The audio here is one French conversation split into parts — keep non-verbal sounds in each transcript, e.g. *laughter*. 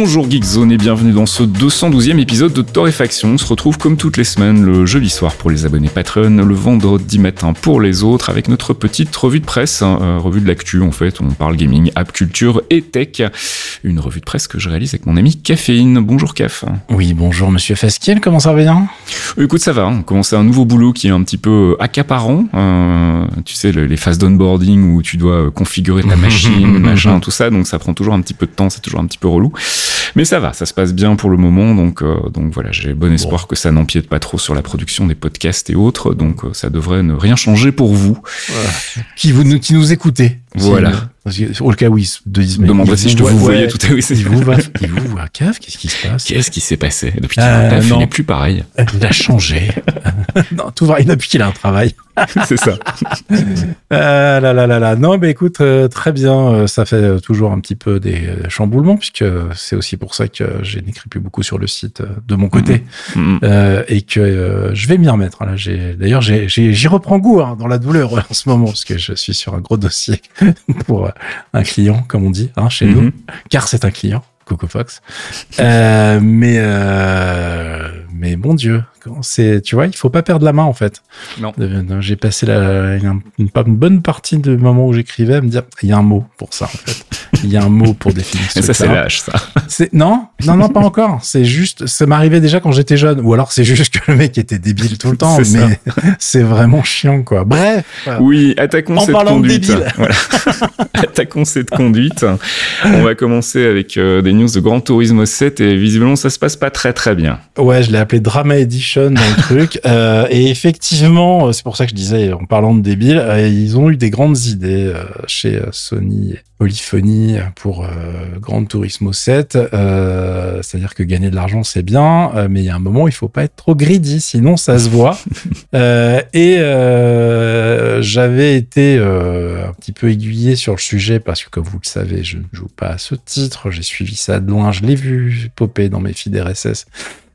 Bonjour Geekzone et bienvenue dans ce 212e épisode de Torréfaction. On se retrouve comme toutes les semaines le jeudi soir pour les abonnés Patreon, le vendredi matin pour les autres avec notre petite revue de presse, hein, euh, revue de l'actu en fait, on parle gaming, app culture et tech. Une revue de presse que je réalise avec mon ami Caféine. Bonjour Caf. Oui, bonjour monsieur Fasquiel, comment ça va bien? Écoute, ça va, on commence un nouveau boulot qui est un petit peu accaparant. Euh, tu sais, les phases d'onboarding où tu dois configurer ta *laughs* machine, machin, *laughs* tout ça, donc ça prend toujours un petit peu de temps, c'est toujours un petit peu relou. Mais ça va, ça se passe bien pour le moment, donc euh, donc voilà, j'ai bon espoir que ça n'empiète pas trop sur la production des podcasts et autres, donc euh, ça devrait ne rien changer pour vous. Qui vous qui nous écoutez. Voilà. Au cas où ils se disent, Demanderais si je te vous voyais tout à l'heure. Il vous voit, *laughs* il vous voit cave, qu'est-ce qui se passe? Qu'est-ce qui s'est passé Depuis qu'il a un taf, il n'est plus pareil. Il a changé. *laughs* non, tout va, depuis qu'il a un travail. *laughs* C'est ça. ah là là là là. Non, mais écoute, euh, très bien. Euh, ça fait toujours un petit peu des chamboulements, puisque c'est aussi pour ça que je n'écris plus beaucoup sur le site de mon côté. Mhm. Euh, et que je vais m'y remettre. Là, j'ai, d'ailleurs, j'ai, j'y reprends goût hein, dans la douleur en ce moment, parce que je suis sur un gros dossier pour un client, comme on dit, hein, chez nous, Mhm. car c'est un client, Coco Fox. Euh, mais euh, mais bon Dieu, c'est, tu vois, il faut pas perdre la main en fait. Non. Euh, J'ai passé la, une, bonne partie du moment où j'écrivais à me dire, il y a un mot pour ça en fait. Il y a un mot pour définir ce *laughs* ça, c'est lâche, ça. C'est non, non, non, pas encore. C'est juste, ça m'arrivait déjà quand j'étais jeune, ou alors c'est juste que le mec était débile tout le temps, C'est mais *laughs* c'est vraiment chiant quoi. Bref, Oui, attaquons En cette parlant de conduite. débile. *laughs* Voilà. attaquons cette conduite. On va commencer avec euh, des news de Gran Turismo 7 et visiblement ça se passe pas très très bien. ouais, je l'ai appelé Drama Edition dans le *laughs* truc, euh, et effectivement, euh, c'est pour ça que je disais, en parlant de débile, euh, ils ont eu des grandes idées euh, chez Sony. et Polyphonie pour euh, Gran Turismo 7, euh, c'est-à-dire que gagner de l'argent c'est bien, mais il y a un moment où il faut pas être trop greedy, sinon ça se voit. *laughs* Et j'avais été un petit peu aiguillé sur le sujet parce que, comme vous le savez, je ne joue pas à ce titre. J'ai suivi ça de loin, je l'ai vu popper dans mes feeds RSS.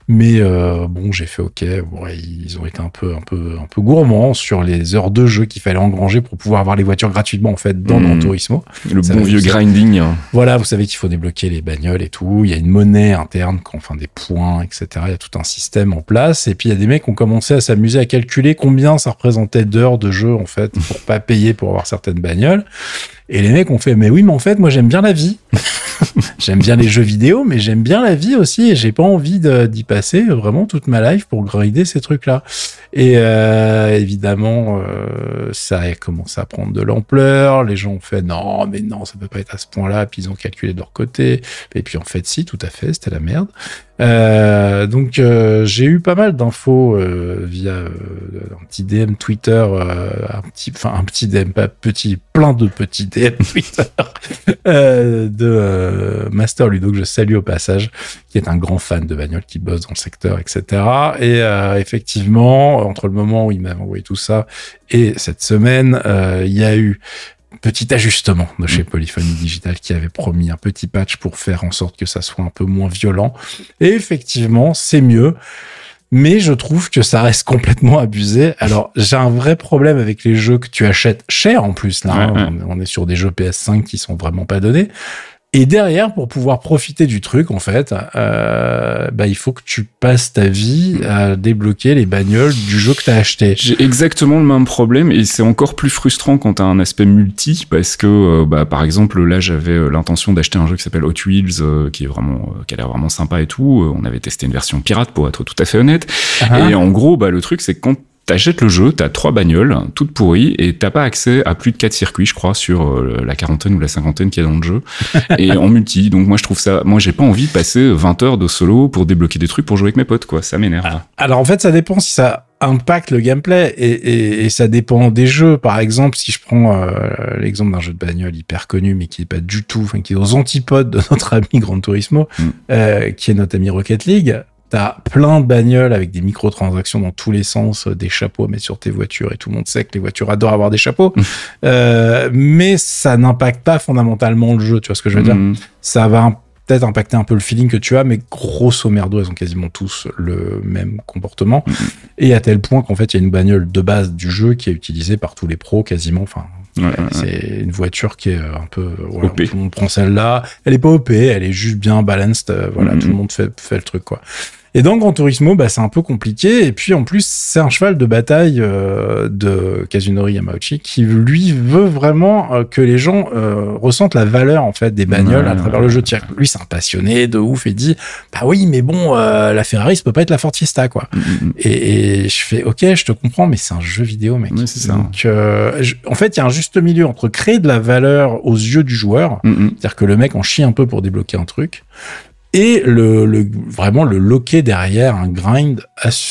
Mais euh, bon, j'ai fait OK. Ouais, ils ont été un peu, un peu, un peu gourmands sur les heures de jeu qu'il fallait engranger pour pouvoir avoir les voitures gratuitement en fait dans. Gran Turismo. Le Ça bon vieux ça. grinding. hein. Voilà, vous savez qu'il faut débloquer les bagnoles et tout. Il y a une monnaie interne, enfin des points, etc. Il y a tout un système en place. Et puis il y a des mecs qui ont commencé à s'amuser à calculer combien ça représentait d'heures de jeu en fait pour pas payer pour avoir certaines bagnoles. Et les mecs ont fait, mais oui, mais en fait, moi j'aime bien la vie. *laughs* j'aime bien les jeux vidéo, mais j'aime bien la vie aussi. Et j'ai pas envie d'y passer vraiment toute ma life pour grinder ces trucs-là. Et euh, évidemment, euh, ça a commencé à prendre de l'ampleur. Les gens ont fait non, mais non, ça peut pas être à ce point-là. Puis ils ont calculé de leur côté. Et puis en fait, si, tout à fait, c'était la merde. Euh, donc euh, j'ai eu pas mal d'infos euh, via euh, un petit DM Twitter, euh, un petit, enfin un petit DM, pas petit, plein de petits DM *laughs* Twitter euh, de Master Ludo que je salue au passage, qui est un grand fan de bagnole, qui bosse dans le secteur, etc. Et effectivement, entre le moment où il m'avait envoyé tout ça et cette semaine, il y a eu petit ajustement de chez Polyphonie Digital qui avait promis un petit patch pour faire en sorte que ça soit un peu moins violent. Et effectivement, c'est mieux. Mais je trouve que ça reste complètement abusé. Alors, j'ai un vrai problème avec les jeux que tu achètes cher en plus. Là, Ouais, hein. On, on est sur des jeux PS5 qui sont vraiment pas donnés. Et derrière, pour pouvoir profiter du truc, en fait, euh, bah, il faut que tu passes ta vie à débloquer les bagnoles du jeu que tu as acheté. J'ai exactement le même problème et c'est encore plus frustrant quand t'as un aspect multi parce que, euh, bah, par exemple, là, j'avais euh, l'intention d'acheter un jeu qui s'appelle Hot Wheels, euh, qui est vraiment, qui a l'air vraiment sympa et tout. On avait testé une version pirate pour être tout à fait honnête. Ah. Et en gros, bah, le truc, c'est que quand t'achètes le jeu, t'as trois bagnoles, toutes pourries, et t'as pas accès à plus de quatre circuits, je crois, sur euh, la quarantaine ou la cinquantaine qu'il y a dans le jeu, *laughs* et en multi. Donc moi, je trouve ça, moi, j'ai pas envie de passer 20 heures de solo pour débloquer des trucs pour jouer avec mes potes, quoi. Ça m'énerve. Alors en fait, ça dépend si ça impacte le gameplay et, et, et ça dépend des jeux. Par exemple, si je prends euh, l'exemple d'un jeu de bagnole hyper connu mais qui est pas du tout, enfin qui est aux antipodes de notre *laughs* ami Gran Turismo, Mm. euh, qui est notre ami Rocket League. T'as plein de bagnoles avec des microtransactions dans tous les sens, euh, des chapeaux à mettre sur tes voitures et tout le monde sait que les voitures adorent avoir des chapeaux. euh, mais ça n'impacte pas fondamentalement le jeu, tu vois ce que je veux dire? Mhm. Ça va peut-être impacter un peu le feeling que tu as, mais grosso merdo, elles ont quasiment tous le même comportement. Et à tel point qu'en fait, il y a une bagnole de base du jeu qui est utilisée par tous les pros quasiment. Enfin, Ouais, ouais, ouais. c'est une voiture qui est euh, un peu voilà, OP. tout le monde prend celle-là. Elle est pas OP, elle est juste bien balanced. voilà, tout le monde fait, fait le truc quoi. Et dans Gran Turismo, bah, c'est un peu compliqué. Et puis en plus, c'est un cheval de bataille euh, de Kazunori Yamauchi qui lui veut vraiment euh, que les gens euh, ressentent la valeur en fait des bagnoles à travers le jeu. Tiens, lui, c'est un passionné de ouf et dit bah oui, mais bon, la Ferrari, ça peut pas être la Ford Fiesta quoi. Mhm. Et, et je fais ok, je te comprends, mais c'est un jeu vidéo, mec. C'est ça. Donc, je- en fait, il y a un juste milieu entre créer de la valeur aux yeux du joueur, c'est-à-dire que le mec en chie un peu pour débloquer un truc, et le, le vraiment le loquer derrière un grind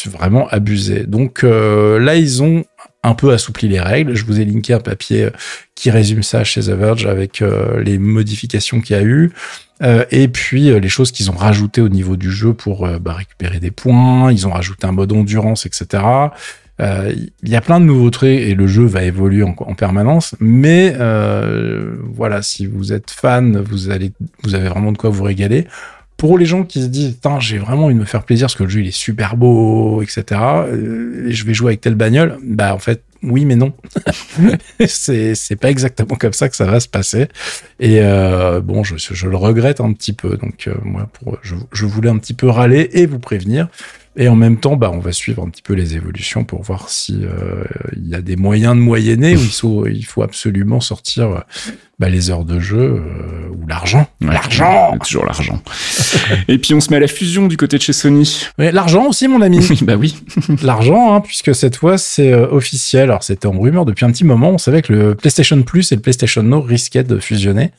vraiment abusé. Donc euh, là, ils ont un peu assoupli les règles. Je vous ai linké un papier euh, qui résume ça chez The Verge avec euh, les modifications qu'il y a eu. Euh, et puis euh, les choses qu'ils ont rajoutées au niveau du jeu pour euh, bah, récupérer des points. Ils ont rajouté un mode endurance, etc. Il y a plein de nouveautés et le jeu va évoluer en, en permanence. Mais voilà, si vous êtes fan, vous allez, vous avez vraiment de quoi vous régaler. Pour les gens qui se disent, j'ai vraiment envie de me faire plaisir parce que le jeu il est super beau, etc. euh, je vais jouer avec telle bagnole. Bah en fait, oui, mais non. *laughs* c'est pas exactement comme ça que ça va se passer. Et euh, bon, je, le regrette un petit peu. Donc euh, moi, je voulais un petit peu râler et vous prévenir. Et en même temps, bah, on va suivre un petit peu les évolutions pour voir si euh, il y a des moyens de moyenner ou il faut, il faut absolument sortir bah, les heures de jeu euh, ou l'argent. Ouais, L'argent. Toujours l'argent. *laughs* Et puis on se met à la fusion du côté de chez Sony. L'argent aussi, mon ami. Oui, bah oui. *laughs* l'argent, hein, puisque cette fois c'est euh, officiel. Alors c'était en rumeur depuis un petit moment. On savait que le PlayStation Plus et le PlayStation Now risquaient de fusionner.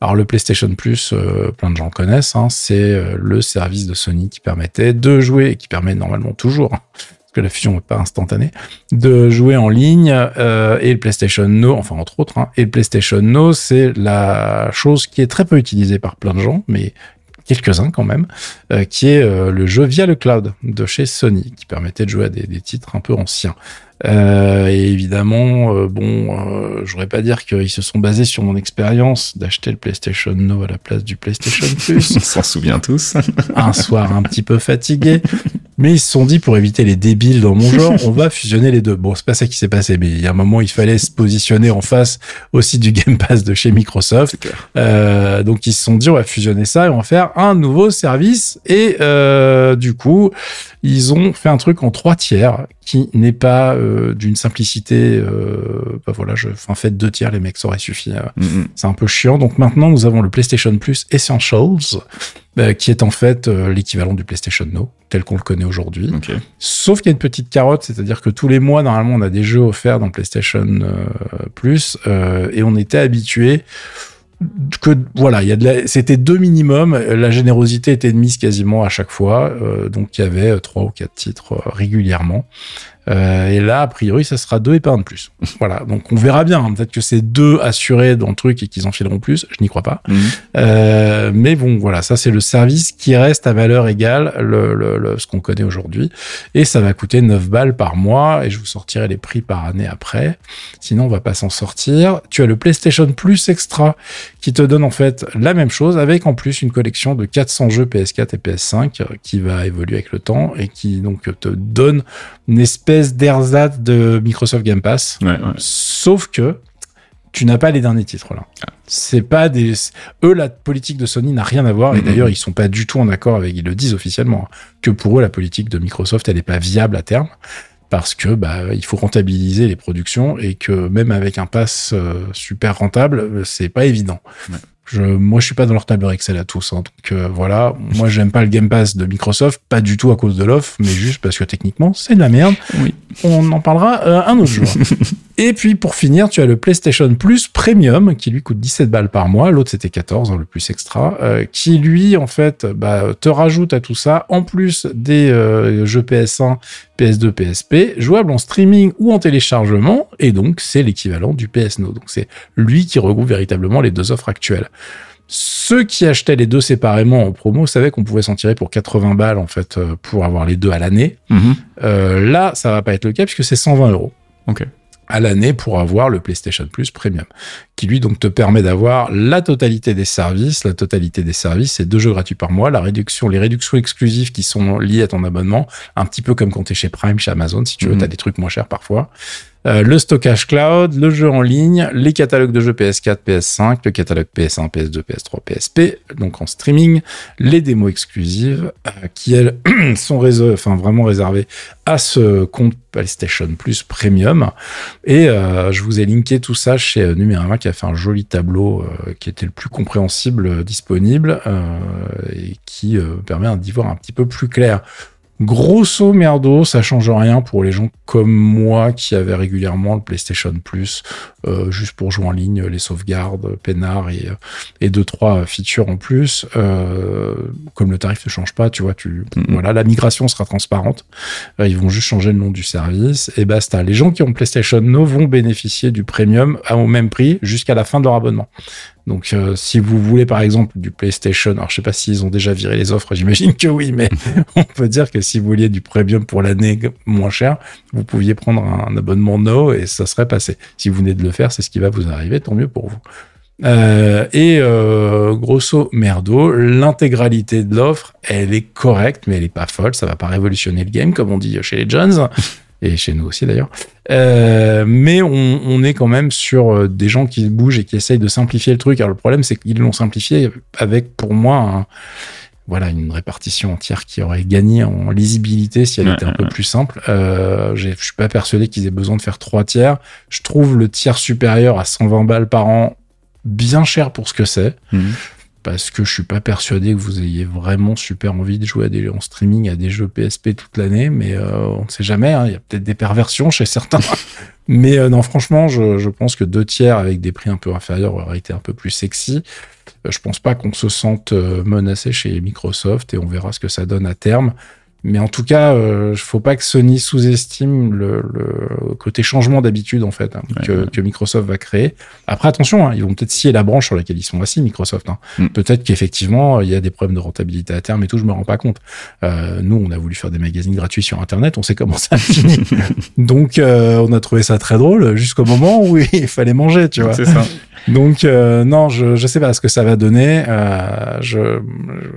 Alors le PlayStation Plus, euh, plein de gens connaissent, hein, c'est euh, le service de Sony qui permettait de jouer, et qui permet normalement toujours, *laughs* parce que la fusion n'est pas instantanée, de jouer en ligne. euh, et le PlayStation Now, enfin entre autres, hein, et le PlayStation Now, c'est la chose qui est très peu utilisée par plein de gens, mais quelques-uns quand même, euh, qui est euh, le jeu via le cloud de chez Sony, qui permettait de jouer à des, des titres un peu anciens. Euh, et évidemment, bon, je voudrais pas dire qu'ils se sont basés sur mon expérience d'acheter le PlayStation Now à la place du PlayStation Plus *laughs* On s'en souvient tous. un soir un petit peu fatigué. Mais ils se sont dit, pour éviter les débiles dans mon genre, *laughs* on va fusionner les deux. Bon, c'est pas ça qui s'est passé, mais il y a un moment, il fallait se positionner en face aussi du Game Pass de chez Microsoft. Euh, donc, ils se sont dit, on va fusionner ça et on va faire un nouveau service. Et euh, du coup, ils ont fait un truc en trois tiers qui n'est pas euh, d'une simplicité. Euh, bah voilà, je, enfin, faites deux tiers, les mecs, ça aurait suffi. euh, Mhm. c'est un peu chiant. Donc maintenant, nous avons le PlayStation Plus Essentials, euh, qui est en fait euh, l'équivalent du PlayStation Now, tel qu'on le connaît aujourd'hui. Sauf qu'il y a une petite carotte, c'est-à-dire que tous les mois, normalement, on a des jeux offerts dans PlayStation euh, Plus, euh, et on était habitué que voilà, il y a de la- c'était deux minimum. La générosité était de mise quasiment à chaque fois, euh, donc il y avait trois ou quatre titres régulièrement. Euh, et là, a priori, ça sera deux et pas un de plus. *laughs* Voilà, donc on verra bien. hein. Peut-être que c'est deux assurés dans le truc et qu'ils en fileront plus. Je n'y crois pas. Mhm. Euh, mais bon, voilà, ça c'est le service qui reste à valeur égale le, le- le- ce qu'on connaît aujourd'hui. Et ça va coûter 9 balles par mois et je vous sortirai les prix par année après. Sinon, on va pas s'en sortir. Tu as le PlayStation Plus Extra qui te donne en fait la même chose avec en plus une collection de 400 jeux PS4 et PS5 euh, qui va évoluer avec le temps et qui donc te donne une espèce d'ersatz de Microsoft Game Pass. Ouais, ouais. Sauf que tu n'as pas les derniers titres là. C'est pas des eux la politique de Sony n'a rien à voir et d'ailleurs ils sont pas du tout en accord avec ils le disent officiellement hein, que pour eux la politique de Microsoft elle est pas viable à terme parce que bah il faut rentabiliser les productions et que même avec un pass euh, super rentable c'est pas évident. Ouais. Je, moi, je suis pas dans leur tableur Excel à tous. hein. donc euh, voilà, *laughs* moi j'aime pas le Game Pass de Microsoft, pas du tout à cause de l'offre, mais juste parce que techniquement c'est de la merde. Oui. On en parlera euh, un autre jour. *laughs* Et puis pour finir, tu as le PlayStation Plus Premium qui lui coûte 17 balles par mois. L'autre c'était 14, hein, le plus extra, euh, qui lui en fait bah, te rajoute à tout ça en plus des jeux PS1, PS2, PSP, jouables en streaming ou en téléchargement. Et donc c'est l'équivalent du PS Now. Donc c'est lui qui regroupe véritablement les deux offres actuelles. Ceux qui achetaient les deux séparément en promo savaient qu'on pouvait s'en tirer pour 80 balles en fait euh, pour avoir les deux à l'année. Mhm. Euh, là, ça va pas être le cas puisque c'est 120 euros Ok. À l'année pour avoir le PlayStation Plus Premium, qui lui donc te permet d'avoir la totalité des services. La totalité des services, c'est deux jeux gratuits par mois, la réduction, les réductions exclusives qui sont liées à ton abonnement, un petit peu comme quand tu es chez Prime, chez Amazon, si tu veux, Mhm. tu as des trucs moins chers parfois. Euh, le stockage cloud, le jeu en ligne, les catalogues de jeux PS4, PS5, le catalogue PS1, PS2, PS3, PSP, donc en streaming, les démos exclusives euh, qui *clears throat* sont vraiment réservées à ce compte PlayStation Plus Premium. Et euh, je vous ai linké tout ça chez Numérama qui a fait un joli tableau qui était le plus compréhensible disponible et qui permet d'y voir un petit peu plus clair. Grosso merdo, ça change rien pour les gens comme moi qui avaient régulièrement le PlayStation Plus euh, juste pour jouer en ligne, les sauvegardes, peinard et, euh, et deux trois features en plus. Euh, comme le tarif ne change pas, tu vois, tu voilà, la migration sera transparente. Ils vont juste changer le nom du service et basta. Les gens qui ont PlayStation Now vont bénéficier du premium au même prix jusqu'à la fin de leur abonnement. Donc, euh, si vous voulez par exemple du PlayStation, alors je sais pas s'ils ont déjà viré les offres, *laughs* j'imagine que oui, mais *laughs* on peut dire que si vous vouliez du premium pour l'année moins cher, vous pouviez prendre un abonnement No et ça serait passé. Si vous venez de le faire, c'est ce qui va vous arriver, tant mieux pour vous. Euh, et euh, grosso merdo, l'intégralité de l'offre, elle est correcte, mais elle est pas folle. Ça va pas révolutionner le game, comme on dit chez les Jones et chez nous aussi d'ailleurs. Euh, mais on, on est quand même sur euh, des gens qui bougent et qui essayent de simplifier le truc. Alors le problème, c'est qu'ils l'ont simplifié avec, pour moi, un- voilà, une répartition entière qui aurait gagné en lisibilité si elle Ouais, était un ouais, peu ouais. plus simple. Euh, je suis pas persuadé qu'ils aient besoin de faire trois tiers. Je trouve le tiers supérieur à 120 balles par an bien cher pour ce que c'est Mhm. Parce que je suis pas persuadé que vous ayez vraiment super envie de jouer à des, en streaming à des jeux PSP toute l'année, mais euh, on ne sait jamais. hein, Il y a peut-être des perversions chez certains. *laughs* mais euh, non, franchement, je, je pense que deux tiers avec des prix un peu inférieurs aurait été un peu plus sexy. Euh, je pense pas qu'on se sente menacé chez Microsoft et on verra ce que ça donne à terme. Mais en tout cas, il faut pas que Sony sous-estime le, le côté changement d'habitude en fait hein, Ouais, que, ouais. que Microsoft va créer. Après, attention, hein, ils vont peut-être scier la branche sur laquelle ils sont assis, Microsoft. hein. Mm. Peut-être qu'effectivement, il y a des problèmes de rentabilité à terme et tout, je me rends pas compte. Euh, nous, on a voulu faire des magazines gratuits sur Internet, on sait comment ça finit. *laughs* Donc, euh, on a trouvé ça très drôle jusqu'au moment où *laughs* il fallait manger, tu vois. C'est ça. Donc euh, non, je je sais pas ce que ça va donner. Euh, je,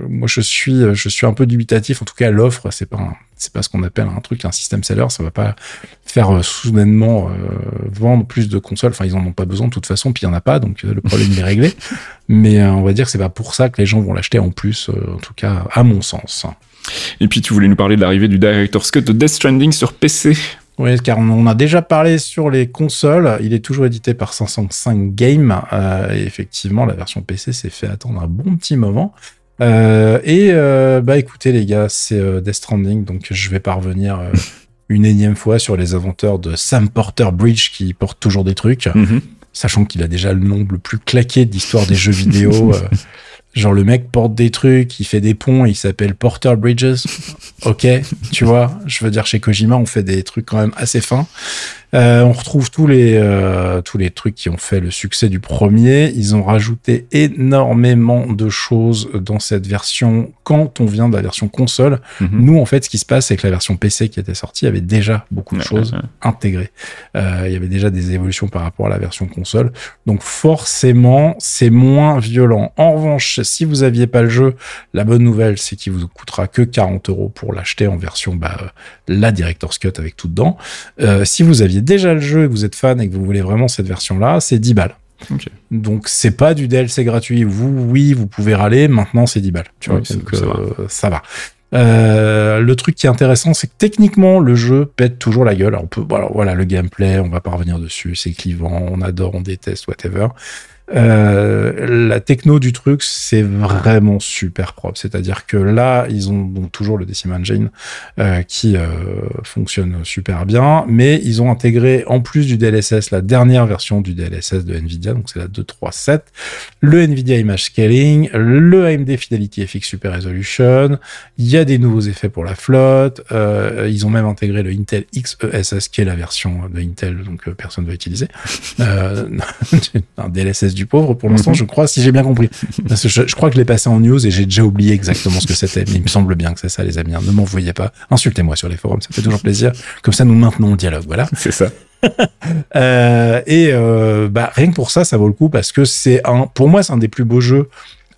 moi je suis je suis un peu dubitatif. En tout cas, l'offre c'est pas c'est pas ce qu'on appelle un truc un système seller. Ça va pas faire euh, soudainement vendre plus de consoles. Enfin, ils en ont pas besoin de toute façon. Puis il y en a pas, donc le problème est réglé. *laughs* Mais on va dire que c'est pas pour ça que les gens vont l'acheter en plus. en tout cas, à mon sens. Et puis tu voulais nous parler de l'arrivée du Director's Cut de Death Stranding sur PC. Oui, car on a déjà parlé sur les consoles. Il est toujours édité par 505 Games. Euh, et effectivement, la version PC s'est fait attendre un bon petit moment. Euh, et euh, bah écoutez les gars, c'est Death Stranding, donc je vais pas revenir *laughs* une énième fois sur les aventures de Sam Porter Bridge qui porte toujours des trucs, Mhm. sachant qu'il a déjà le nom le plus claqué de l'histoire des jeux *laughs* vidéo. Genre le mec porte des trucs, il fait des ponts, il s'appelle Porter Bridges. *laughs* Ok, tu vois, je veux dire chez Kojima on fait des trucs quand même assez fins. Euh, on retrouve tous les euh, tous les trucs qui ont fait le succès du premier. Ils ont rajouté énormément de choses dans cette version quand on vient de la version console. Mhm. Nous, en fait, ce qui se passe, c'est que la version PC qui était sortie avait déjà beaucoup de Ouais, choses ouais, intégrées. Euh, il y avait déjà des évolutions par rapport à la version console. Donc forcément, c'est moins violent. En revanche, si vous aviez pas le jeu, la bonne nouvelle, c'est qu'il vous coûtera que 40 euros pour l'acheter en version bah, la Director's Cut avec tout dedans. Si vous aviez déjà le jeu et que vous êtes fan et que vous voulez vraiment cette version-là, c'est 10 balles. Donc c'est pas du DLC gratuit. Vous, oui, vous pouvez râler. Maintenant, c'est 10 balles. Tu vois, Oui, ça- donc ça euh, ça va. Euh, le truc qui est intéressant, c'est que techniquement, le jeu pète toujours la gueule. Alors, on peut, voilà, voilà, le gameplay, on va pas revenir dessus. C'est clivant, on adore, on déteste, whatever. Euh, la techno du truc, c'est vraiment super propre. C'est-à-dire que là, ils ont donc toujours le Decim Engine euh, qui euh, fonctionne super bien, mais ils ont intégré en plus du DLSS la dernière version du DLSS de Nvidia, donc c'est la 237, le Nvidia Image Scaling, le AMD Fidelity FX Super Resolution, il y a des nouveaux effets pour la flotte, ils ont même intégré le Intel XESS qui est la version de Intel, donc personne ne va utiliser, *laughs* un DLSS du pauvre. Pour l'instant, Mhm. je crois, si j'ai bien compris. *laughs* Parce que je, je crois que je l'ai passé en news et j'ai déjà oublié exactement ce que c'était. Mais il me semble bien que c'est ça, les amis. hein. Ne m'en veuillez pas. Insultez-moi sur les forums, ça fait toujours plaisir. Comme ça, nous maintenons le dialogue. Voilà. *laughs* C'est ça. *laughs* Euh, et euh, bah, rien que pour ça, ça vaut le coup parce que c'est un, pour moi, c'est un des plus beaux jeux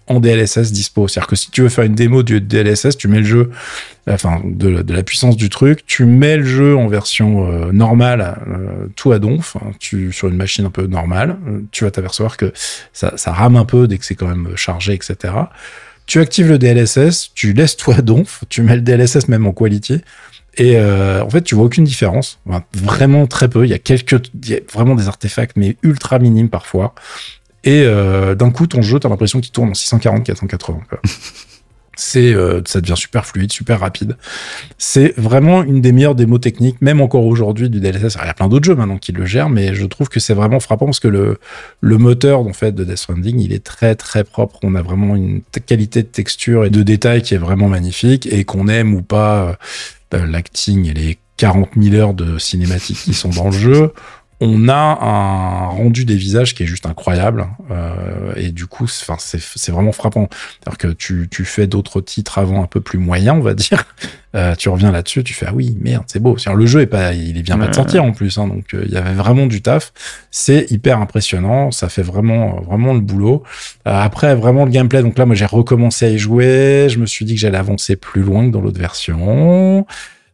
en DLSS dispo. C'est-à-dire que si tu veux faire une démo du DLSS, tu mets le jeu, enfin, de, la puissance du truc, tu mets le jeu en version euh, normale, euh, tout à donf, hein, tu, sur une machine un peu normale, euh, tu vas t'apercevoir que ça, ça rame un peu dès que c'est quand même chargé, etc. Tu actives le DLSS, tu laisses à donf, tu mets le DLSS même en quality, et euh, en fait, tu vois aucune différence. Vraiment très peu. Il y a quelques, il y a vraiment des artefacts, mais ultra minimes parfois. Et euh, d'un coup, ton jeu, t'as l'impression qu'il tourne en 640, 480. Quoi. *laughs* C'est, euh, ça devient super fluide, super rapide. C'est vraiment une des meilleures démos techniques, même encore aujourd'hui du DLSS. Alors, il y a plein d'autres jeux maintenant qui le gèrent, mais je trouve que c'est vraiment frappant parce que le, le moteur en fait de Death Stranding, il est très très propre. On a vraiment une qualité de texture et de détail qui est vraiment magnifique et qu'on aime ou pas euh, l'acting et les 40 000 heures de cinématiques qui sont dans le jeu. On a un rendu des visages qui est juste incroyable euh, et du coup, c'est- enfin, c'est c'est vraiment frappant. Alors que tu, tu fais d'autres titres avant un peu plus moyens, on va *laughs* dire. Euh, tu reviens là-dessus, tu fais ah oui merde, c'est beau. Le jeu est pas, il est bien pas de sortir en plus, hein, donc euh, il y avait vraiment du taf. C'est hyper impressionnant, ça fait vraiment vraiment le boulot. Euh, après vraiment le gameplay, donc là moi j'ai recommencé à y jouer, je me suis dit que j'allais avancer plus loin que dans l'autre version.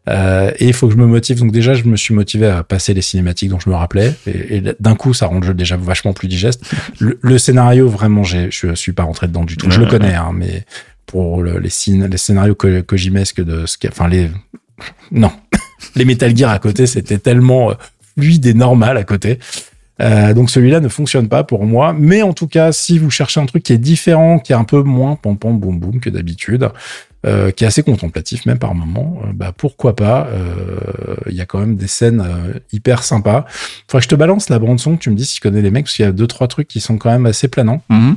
Euh, et il faut que je me motive. Donc déjà, je me suis motivé à passer les cinématiques dont je me rappelais. Et, et d'un coup, ça rend le jeu déjà vachement plus digeste. *laughs* Le, le scénario, vraiment, je suis pas rentré dedans du tout. Je le connais, hein, mais pour le- les, cin- les scénarios kojimesques de ce enfin les, non, *laughs* les Metal Gear à côté, c'était tellement euh, fluide et normal à côté. Euh, donc celui-là ne fonctionne pas pour moi, mais en tout cas, si vous cherchez un truc qui est différent, qui est un peu moins pom boum boum que d'habitude, euh, qui est assez contemplatif même par moment, euh, bah pourquoi pas. euh, Il y a quand même des scènes euh, hyper sympas. Faudrait que je te balance la bande son, que tu me dis si tu connais les mecs, parce qu'il y a deux trois trucs qui sont quand même assez planants, Mhm.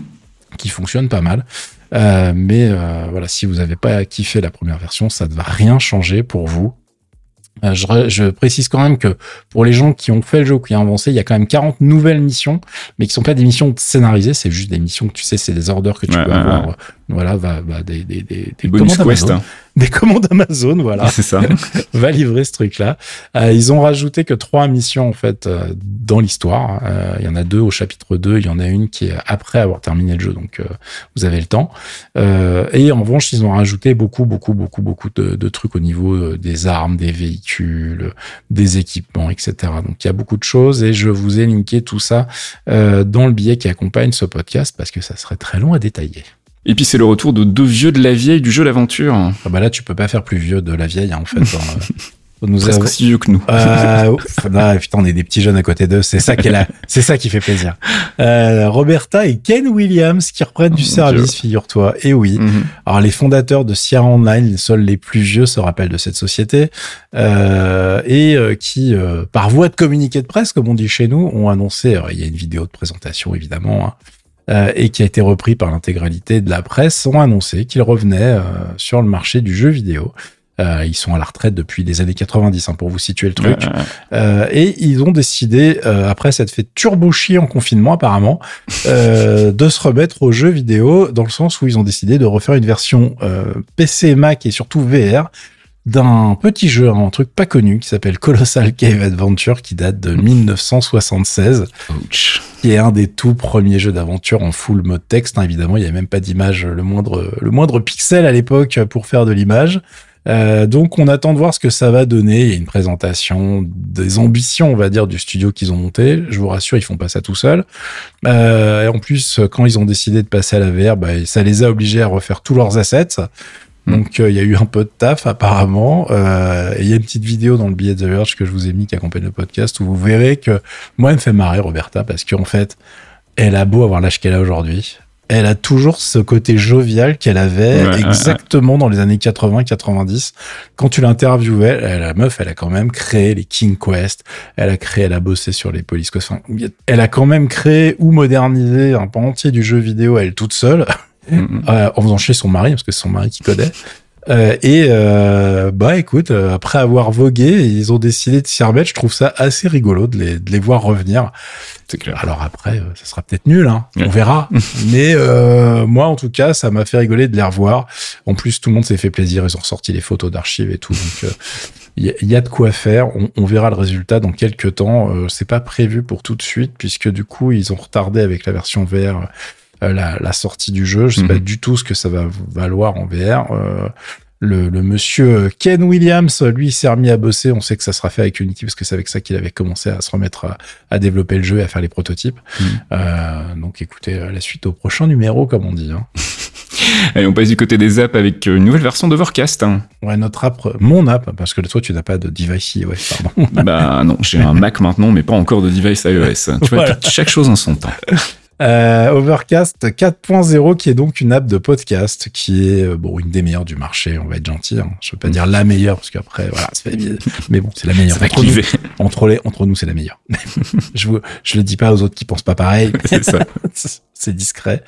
qui fonctionnent pas mal. Euh, mais euh, voilà, si vous n'avez pas kiffé la première version, ça ne va rien changer pour vous. Euh, je, précise quand même que pour les gens qui ont fait le jeu, qui ont avancé, il y a quand même 40 nouvelles missions, mais qui sont pas des missions scénarisées, c'est juste des missions que tu sais, c'est des orders que tu Ouais, peux ouais, avoir. ouais. euh, Voilà, va, va des, des, des, des commandes quest. *laughs* Des commandes Amazon, voilà, *laughs* C'est ça. *laughs* va livrer ce truc-là. Euh, ils ont rajouté que trois missions en fait euh, dans l'histoire. Euh, Il y en a deux au chapitre 2, il y en a une qui est après avoir terminé le jeu, donc vous avez le temps. Et en revanche, ils ont rajouté beaucoup, beaucoup, beaucoup, beaucoup de, de trucs au niveau des armes, des véhicules, des équipements, etc. Donc il y a beaucoup de choses et je vous ai linké tout ça dans le billet qui accompagne ce podcast parce que ça serait très long à détailler. Et puis c'est le retour de deux vieux de la vieille du jeu d'aventure. Ah bah là, tu peux pas faire plus vieux de la vieille hein, en fait. hein. *laughs* Nous Presque aussi vieux que nous. Euh, ouf, putain, on est des petits jeunes à côté d'eux. C'est ça qui est là. *laughs* C'est ça qui fait plaisir. Euh, Roberta et Ken Williams qui reprennent du Oh, service, figure-toi. Et oui. Mhm. Alors, les fondateurs de Sierra Online, les seuls les plus vieux se rappellent de cette société, euh, et euh, qui, euh, par voie de communiqué de presse, comme on dit chez nous, ont annoncé, alors, il y a une vidéo de présentation évidemment, hein, euh, et qui a été repris par l'intégralité de la presse, ont annoncé qu'ils revenaient euh, sur le marché du jeu vidéo. Euh, ils sont à la retraite depuis les années 90, hein, pour vous situer le truc. Euh, et ils ont décidé, euh, après s'être fait turbo chier en confinement apparemment, euh, *laughs* de se remettre aux jeux vidéo, dans le sens où ils ont décidé de refaire une version euh, PC, Mac et surtout VR d'un petit jeu, un truc pas connu qui s'appelle Colossal Cave Adventure qui date de 1976 Ouch. qui est un des tout premiers jeux d'aventure en full mode texte. hein, évidemment, il n'y avait même pas d'image, le moindre, le moindre pixel à l'époque pour faire de l'image. Euh, donc, on attend de voir ce que ça va donner. Il y a une présentation des ambitions, on va dire, du studio qu'ils ont monté. Je vous rassure, ils font pas ça tout seuls. Euh, et en plus, quand ils ont décidé de passer à la VR, bah, ça les a obligés à refaire tous leurs assets. Donc, euh, il y a eu un peu de taf, apparemment. Euh, et il y a une petite vidéo dans le billet de The Verge que je vous ai mis qui accompagne le podcast où vous verrez que moi, elle me fait marrer, Roberta, parce qu'en fait, elle a beau avoir l'âge qu'elle a aujourd'hui. Elle a toujours ce côté jovial qu'elle avait Ouais, ouais, exactement dans les années 80-90. Quand tu l'interviewais, la meuf, elle a quand même créé les King Quest. Elle a créé, elle a bossé sur les Police Quest. Enfin, elle a quand même créé ou modernisé un pan entier du jeu vidéo elle toute seule Mhm. euh, en faisant chier son mari, parce que c'est son mari qui connaît. Euh, et euh, bah écoute, euh, après avoir vogué, ils ont décidé de s'y remettre. Je trouve ça assez rigolo de les, de les voir revenir. C'est clair. Alors après, ça sera peut-être nul, hein. Ouais. on verra. *laughs* Mais euh, moi, en tout cas, ça m'a fait rigoler de les revoir. En plus, tout le monde s'est fait plaisir. Ils ont ressorti les photos d'archives et tout. Donc, il y, a- y a de quoi faire. On, on verra le résultat dans quelques temps. C'est pas prévu pour tout de suite, puisque du coup, ils ont retardé avec la version VR la, la sortie du jeu. Je sais Mhm. pas du tout ce que ça va valoir en VR. Euh, le, le monsieur Ken Williams, lui, s'est remis à bosser. On sait que ça sera fait avec Unity parce que c'est avec ça qu'il avait commencé à se remettre à, à développer le jeu et à faire les prototypes. Mhm. Euh, donc écoutez, euh, la suite au prochain numéro, comme on dit. Hein. *laughs* Allez, on passe du côté des apps avec euh, une nouvelle version d'Overcast. hein. Ouais, notre app, mon app, parce que toi, tu n'as pas de device iOS, pardon. bah non, j'ai un Mac maintenant, mais pas encore de device iOS. Tu vois, *laughs* Voilà. chaque chose en son temps. *laughs* Euh, Overcast 4.0, qui est donc une app de podcast, qui est euh, bon une des meilleures du marché. On va être gentil. Hein. Je veux pas dire la meilleure parce qu'après, voilà, mais bon, c'est la meilleure. Entre nous, entre, les, entre nous, c'est la meilleure. *laughs* je, vous, je le dis pas aux autres qui pensent pas pareil. *laughs* C'est ça. *laughs* c'est discret.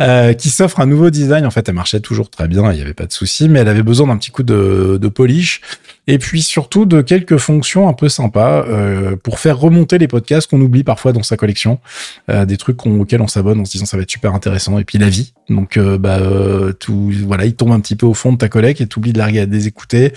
Euh, qui s'offre un nouveau design. En fait, elle marchait toujours très bien, il n'y avait pas de souci, mais elle avait besoin d'un petit coup de, de polish. Et puis surtout de quelques fonctions un peu sympas euh, pour faire remonter les podcasts qu'on oublie parfois dans sa collection, euh, des trucs auxquels on s'abonne en se disant ça va être super intéressant. Et puis la vie, donc euh, bah euh, tout, voilà, il tombe un petit peu au fond de ta collecte et t'oublies de la regarder, de les écouter,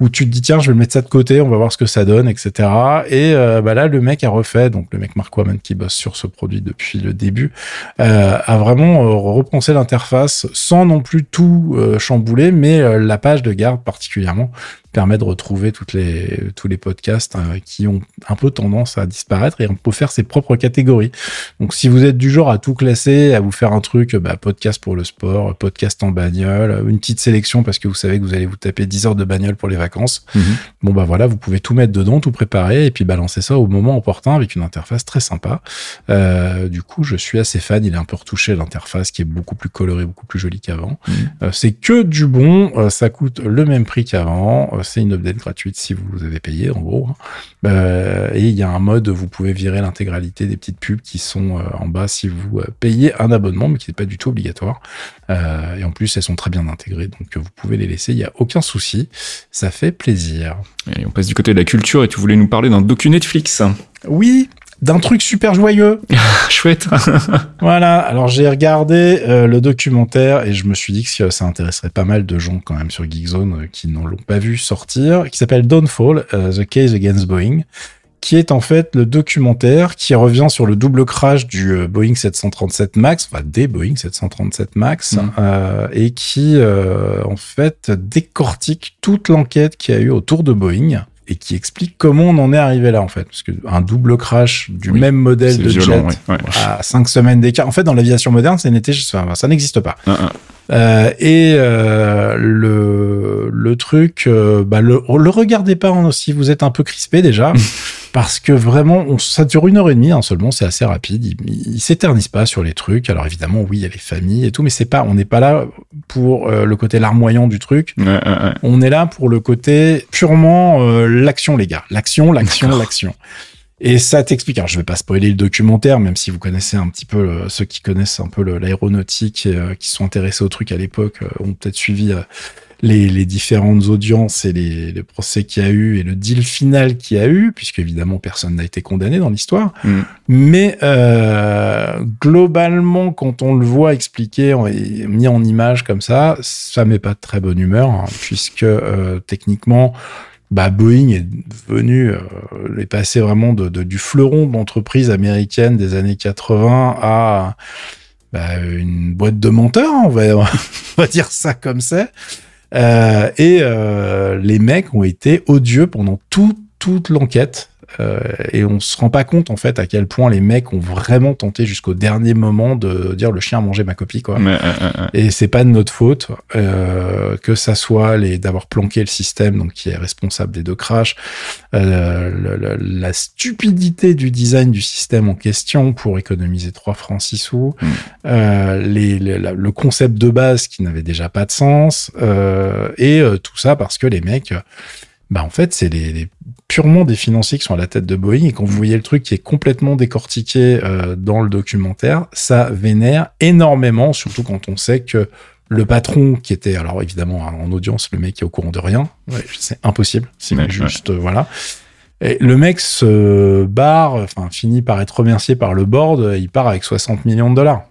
ou tu te dis tiens je vais mettre ça de côté, on va voir ce que ça donne, etc. Et euh, bah là le mec a refait, donc le mec Mark qui bosse sur ce produit depuis le début, euh, a vraiment euh, repensé l'interface sans non plus tout chambouler, mais la page de garde particulièrement permet de retrouver toutes les, tous les podcasts euh, qui ont un peu tendance à disparaître et on peut faire ses propres catégories. Donc si vous êtes du genre à tout classer, à vous faire un truc, bah, podcast pour le sport, podcast en bagnole, une petite sélection parce que vous savez que vous allez vous taper 10 heures de bagnole pour les vacances, Mhm. Bon bah voilà, vous pouvez tout mettre dedans, tout préparer et puis balancer ça au moment opportun avec une interface très sympa. Euh, du coup, je suis assez fan. Il est un peu retouché l'interface qui est beaucoup plus colorée, beaucoup plus jolie qu'avant. Mhm. Euh, c'est que du bon. euh, ça coûte le même prix qu'avant. C'est une update gratuite si vous avez payé en gros. hein. Euh, et il y a un mode vous pouvez virer l'intégralité des petites pubs qui sont euh, en bas si vous euh, payez un abonnement, mais qui n'est pas du tout obligatoire. Euh, et en plus, elles sont très bien intégrées, donc vous pouvez les laisser. Il y a aucun souci. Ça fait plaisir. Allez, on passe du côté de la culture et tu voulais nous parler d'un docu Netflix. Oui, d'un truc super joyeux. *laughs* Chouette. *laughs* Voilà, alors j'ai regardé euh, le documentaire et je me suis dit que ça intéresserait pas mal de gens quand même sur Geekzone euh, qui n'en l'ont pas vu sortir, qui s'appelle Downfall, euh, The Case Against Boeing, qui est en fait le documentaire qui revient sur le double crash du euh, Boeing 737 MAX, enfin des Boeing 737 MAX, euh, et qui en fait décortique toute l'enquête qu'il y a eu autour de Boeing et qui explique comment on en est arrivé là en fait, parce que un double crash du Oui, même modèle de violent, jet ouais. à cinq semaines d'écart. En fait, dans l'aviation moderne, ça n'était, enfin, ça n'existe pas. Un, un. Euh, et euh, le le truc, euh, bah, le, le regardez pas hein, si vous êtes un peu crispé déjà, *laughs* parce que vraiment, on, ça dure une heure et demie hein, seulement, c'est assez rapide. Il, il, s'éternise pas sur les trucs. Alors évidemment, oui, il y a les familles et tout, mais c'est pas, on n'est pas là pour euh, le côté larmoyant du truc. Ouais, ouais, ouais. On est là pour le côté purement euh, l'action, les gars. L'action, l'action, l'action. Et ça t'explique. Alors, je vais pas spoiler le documentaire, même si vous connaissez un petit peu euh, ceux qui connaissent un peu l'aéronautique euh, qui sont intéressés au truc à l'époque ont peut-être suivi les, les différentes audiences et les, les procès qu'il y a eu et le deal final qu'il y a eu, puisque évidemment personne n'a été condamné dans l'histoire. Mm. Mais euh, globalement, quand on le voit expliqué et mis en image comme ça, ça met pas de très bonne humeur, hein, puisque euh, techniquement, bah, Boeing est devenu, euh, est passé vraiment de, de- du fleuron de l'entreprise américaine des années 80 à bah, une boîte de menteurs, on va, *laughs* on va dire ça comme ça. Euh, et euh, les mecs ont été odieux pendant tout, toute l'enquête. Euh, et on se rend pas compte en fait à quel point les mecs ont vraiment tenté jusqu'au dernier moment de dire le chien a mangé ma copie quoi. Ouais, ouais, ouais. Et c'est pas de notre faute euh, que ça soit les d'avoir planqué le système, donc qui est responsable des deux crashs, euh, le- le- la stupidité du design du système en question pour économiser 3 francs 6 sous, Mm. euh, les, les- la- le concept de base qui n'avait déjà pas de sens, euh, et euh, tout ça parce que les mecs, euh, bah en fait c'est les, les- purement des financiers qui sont à la tête de Boeing et quand vous voyez le truc qui est complètement décortiqué euh, dans le documentaire, ça vénère énormément, surtout quand on sait que Le patron qui était, alors évidemment en audience, le mec qui est au courant de rien, ouais, c'est impossible. C'est Ouais, juste, voilà. Et le mec se barre, enfin finit par être remercié par le board, il part avec 60 millions de dollars.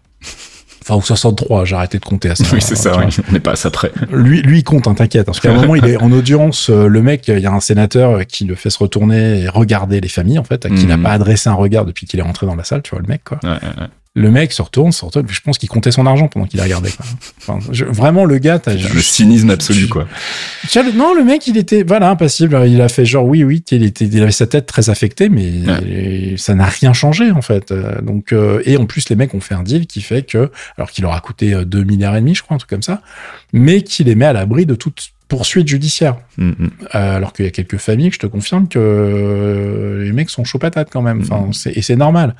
Enfin, ou 63, j'ai arrêté de compter à ça. *laughs* Oui, c'est ça, oui. on n'est pas à ça près. Lui, lui, il compte, hein, t'inquiète. Parce qu'à un *laughs* moment, il est en audience. euh, le mec, il y a un sénateur qui le fait se retourner et regarder les familles, en fait, à qui il n'a Mhm. pas adressé un regard depuis qu'il est rentré dans la salle, tu vois, le mec, quoi. Ouais, ouais, ouais. Le mec se retourne, se retourne. Je pense qu'il comptait son argent pendant qu'il a regardé, quoi. Enfin, je- vraiment, le gars, t'as Le cynisme absolu, quoi. Tiens, le- non, le mec, il était, voilà, impassible. Il a fait genre, oui, oui, il était, il avait sa tête très affectée, mais ça n'a rien changé, en fait. Euh, Donc, euh, et en plus, les mecs ont fait un deal qui fait que, alors qu'il leur a coûté euh, 2 milliards et demi, je crois, un truc comme ça, mais qui les met à l'abri de toute poursuite judiciaire. Mm, mm. Euh, alors qu'il y a quelques familles que je te confirme que euh, les mecs sont chauds patates quand même. Enfin, c'est- et c'est normal.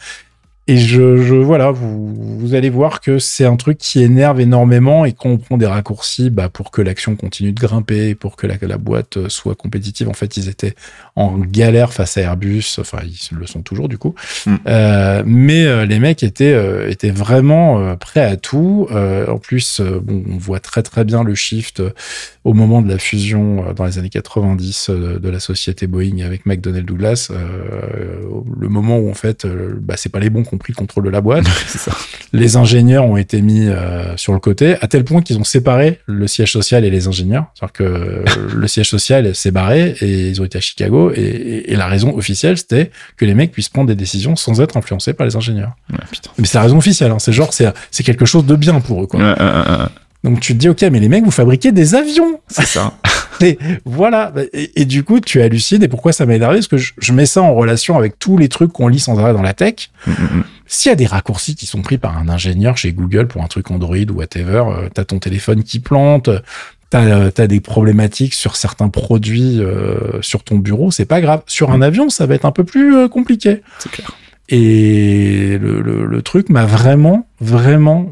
Et je, je voilà, vous, vous allez voir que c'est un truc qui énerve énormément et qu'on prend des raccourcis bah, pour que l'action continue de grimper, pour que la, la boîte euh, soit compétitive. En fait, ils étaient en galère face à Airbus. Enfin, ils le sont toujours du coup. Mm. Euh, mais euh, les mecs étaient, euh, étaient vraiment prêts à tout. En plus, bon, on voit très très bien le shift au moment de la fusion dans les années 90 euh, de la société Boeing avec McDonnell Douglas, le moment où en fait, bah, c'est pas les bons qui ont pris le contrôle de la boîte. *laughs* Ça. les ingénieurs ont été mis euh, sur le côté, à tel point qu'ils ont séparé le siège social et les ingénieurs. C'est-à-dire que euh, le siège social s'est barré et ils ont été à Chicago. Et, et- et la raison officielle, c'était que les mecs puissent prendre des décisions sans être influencés par les ingénieurs. Ouais. Mais c'est la raison officielle. Hein. C'est genre, c'est quelque chose de bien pour eux. Quoi. Ouais. Donc tu te dis, ok, mais les mecs, vous fabriquez des avions. C'est ça. *laughs* Et voilà. Et, et du coup, tu hallucines. Et pourquoi ça m'a énervé? Parce que je, je mets ça en relation avec tous les trucs qu'on lit sans arrêt dans la tech. Mm, mm, mm. S'il y a des raccourcis qui sont pris par un ingénieur chez Google pour un truc Android ou whatever, euh, t'as ton téléphone qui plante, t'as euh, des problématiques sur certains produits euh, sur ton bureau, c'est pas grave. Sur un avion, ça va être un peu plus compliqué. C'est clair. Et le, le, le truc m'a vraiment, vraiment.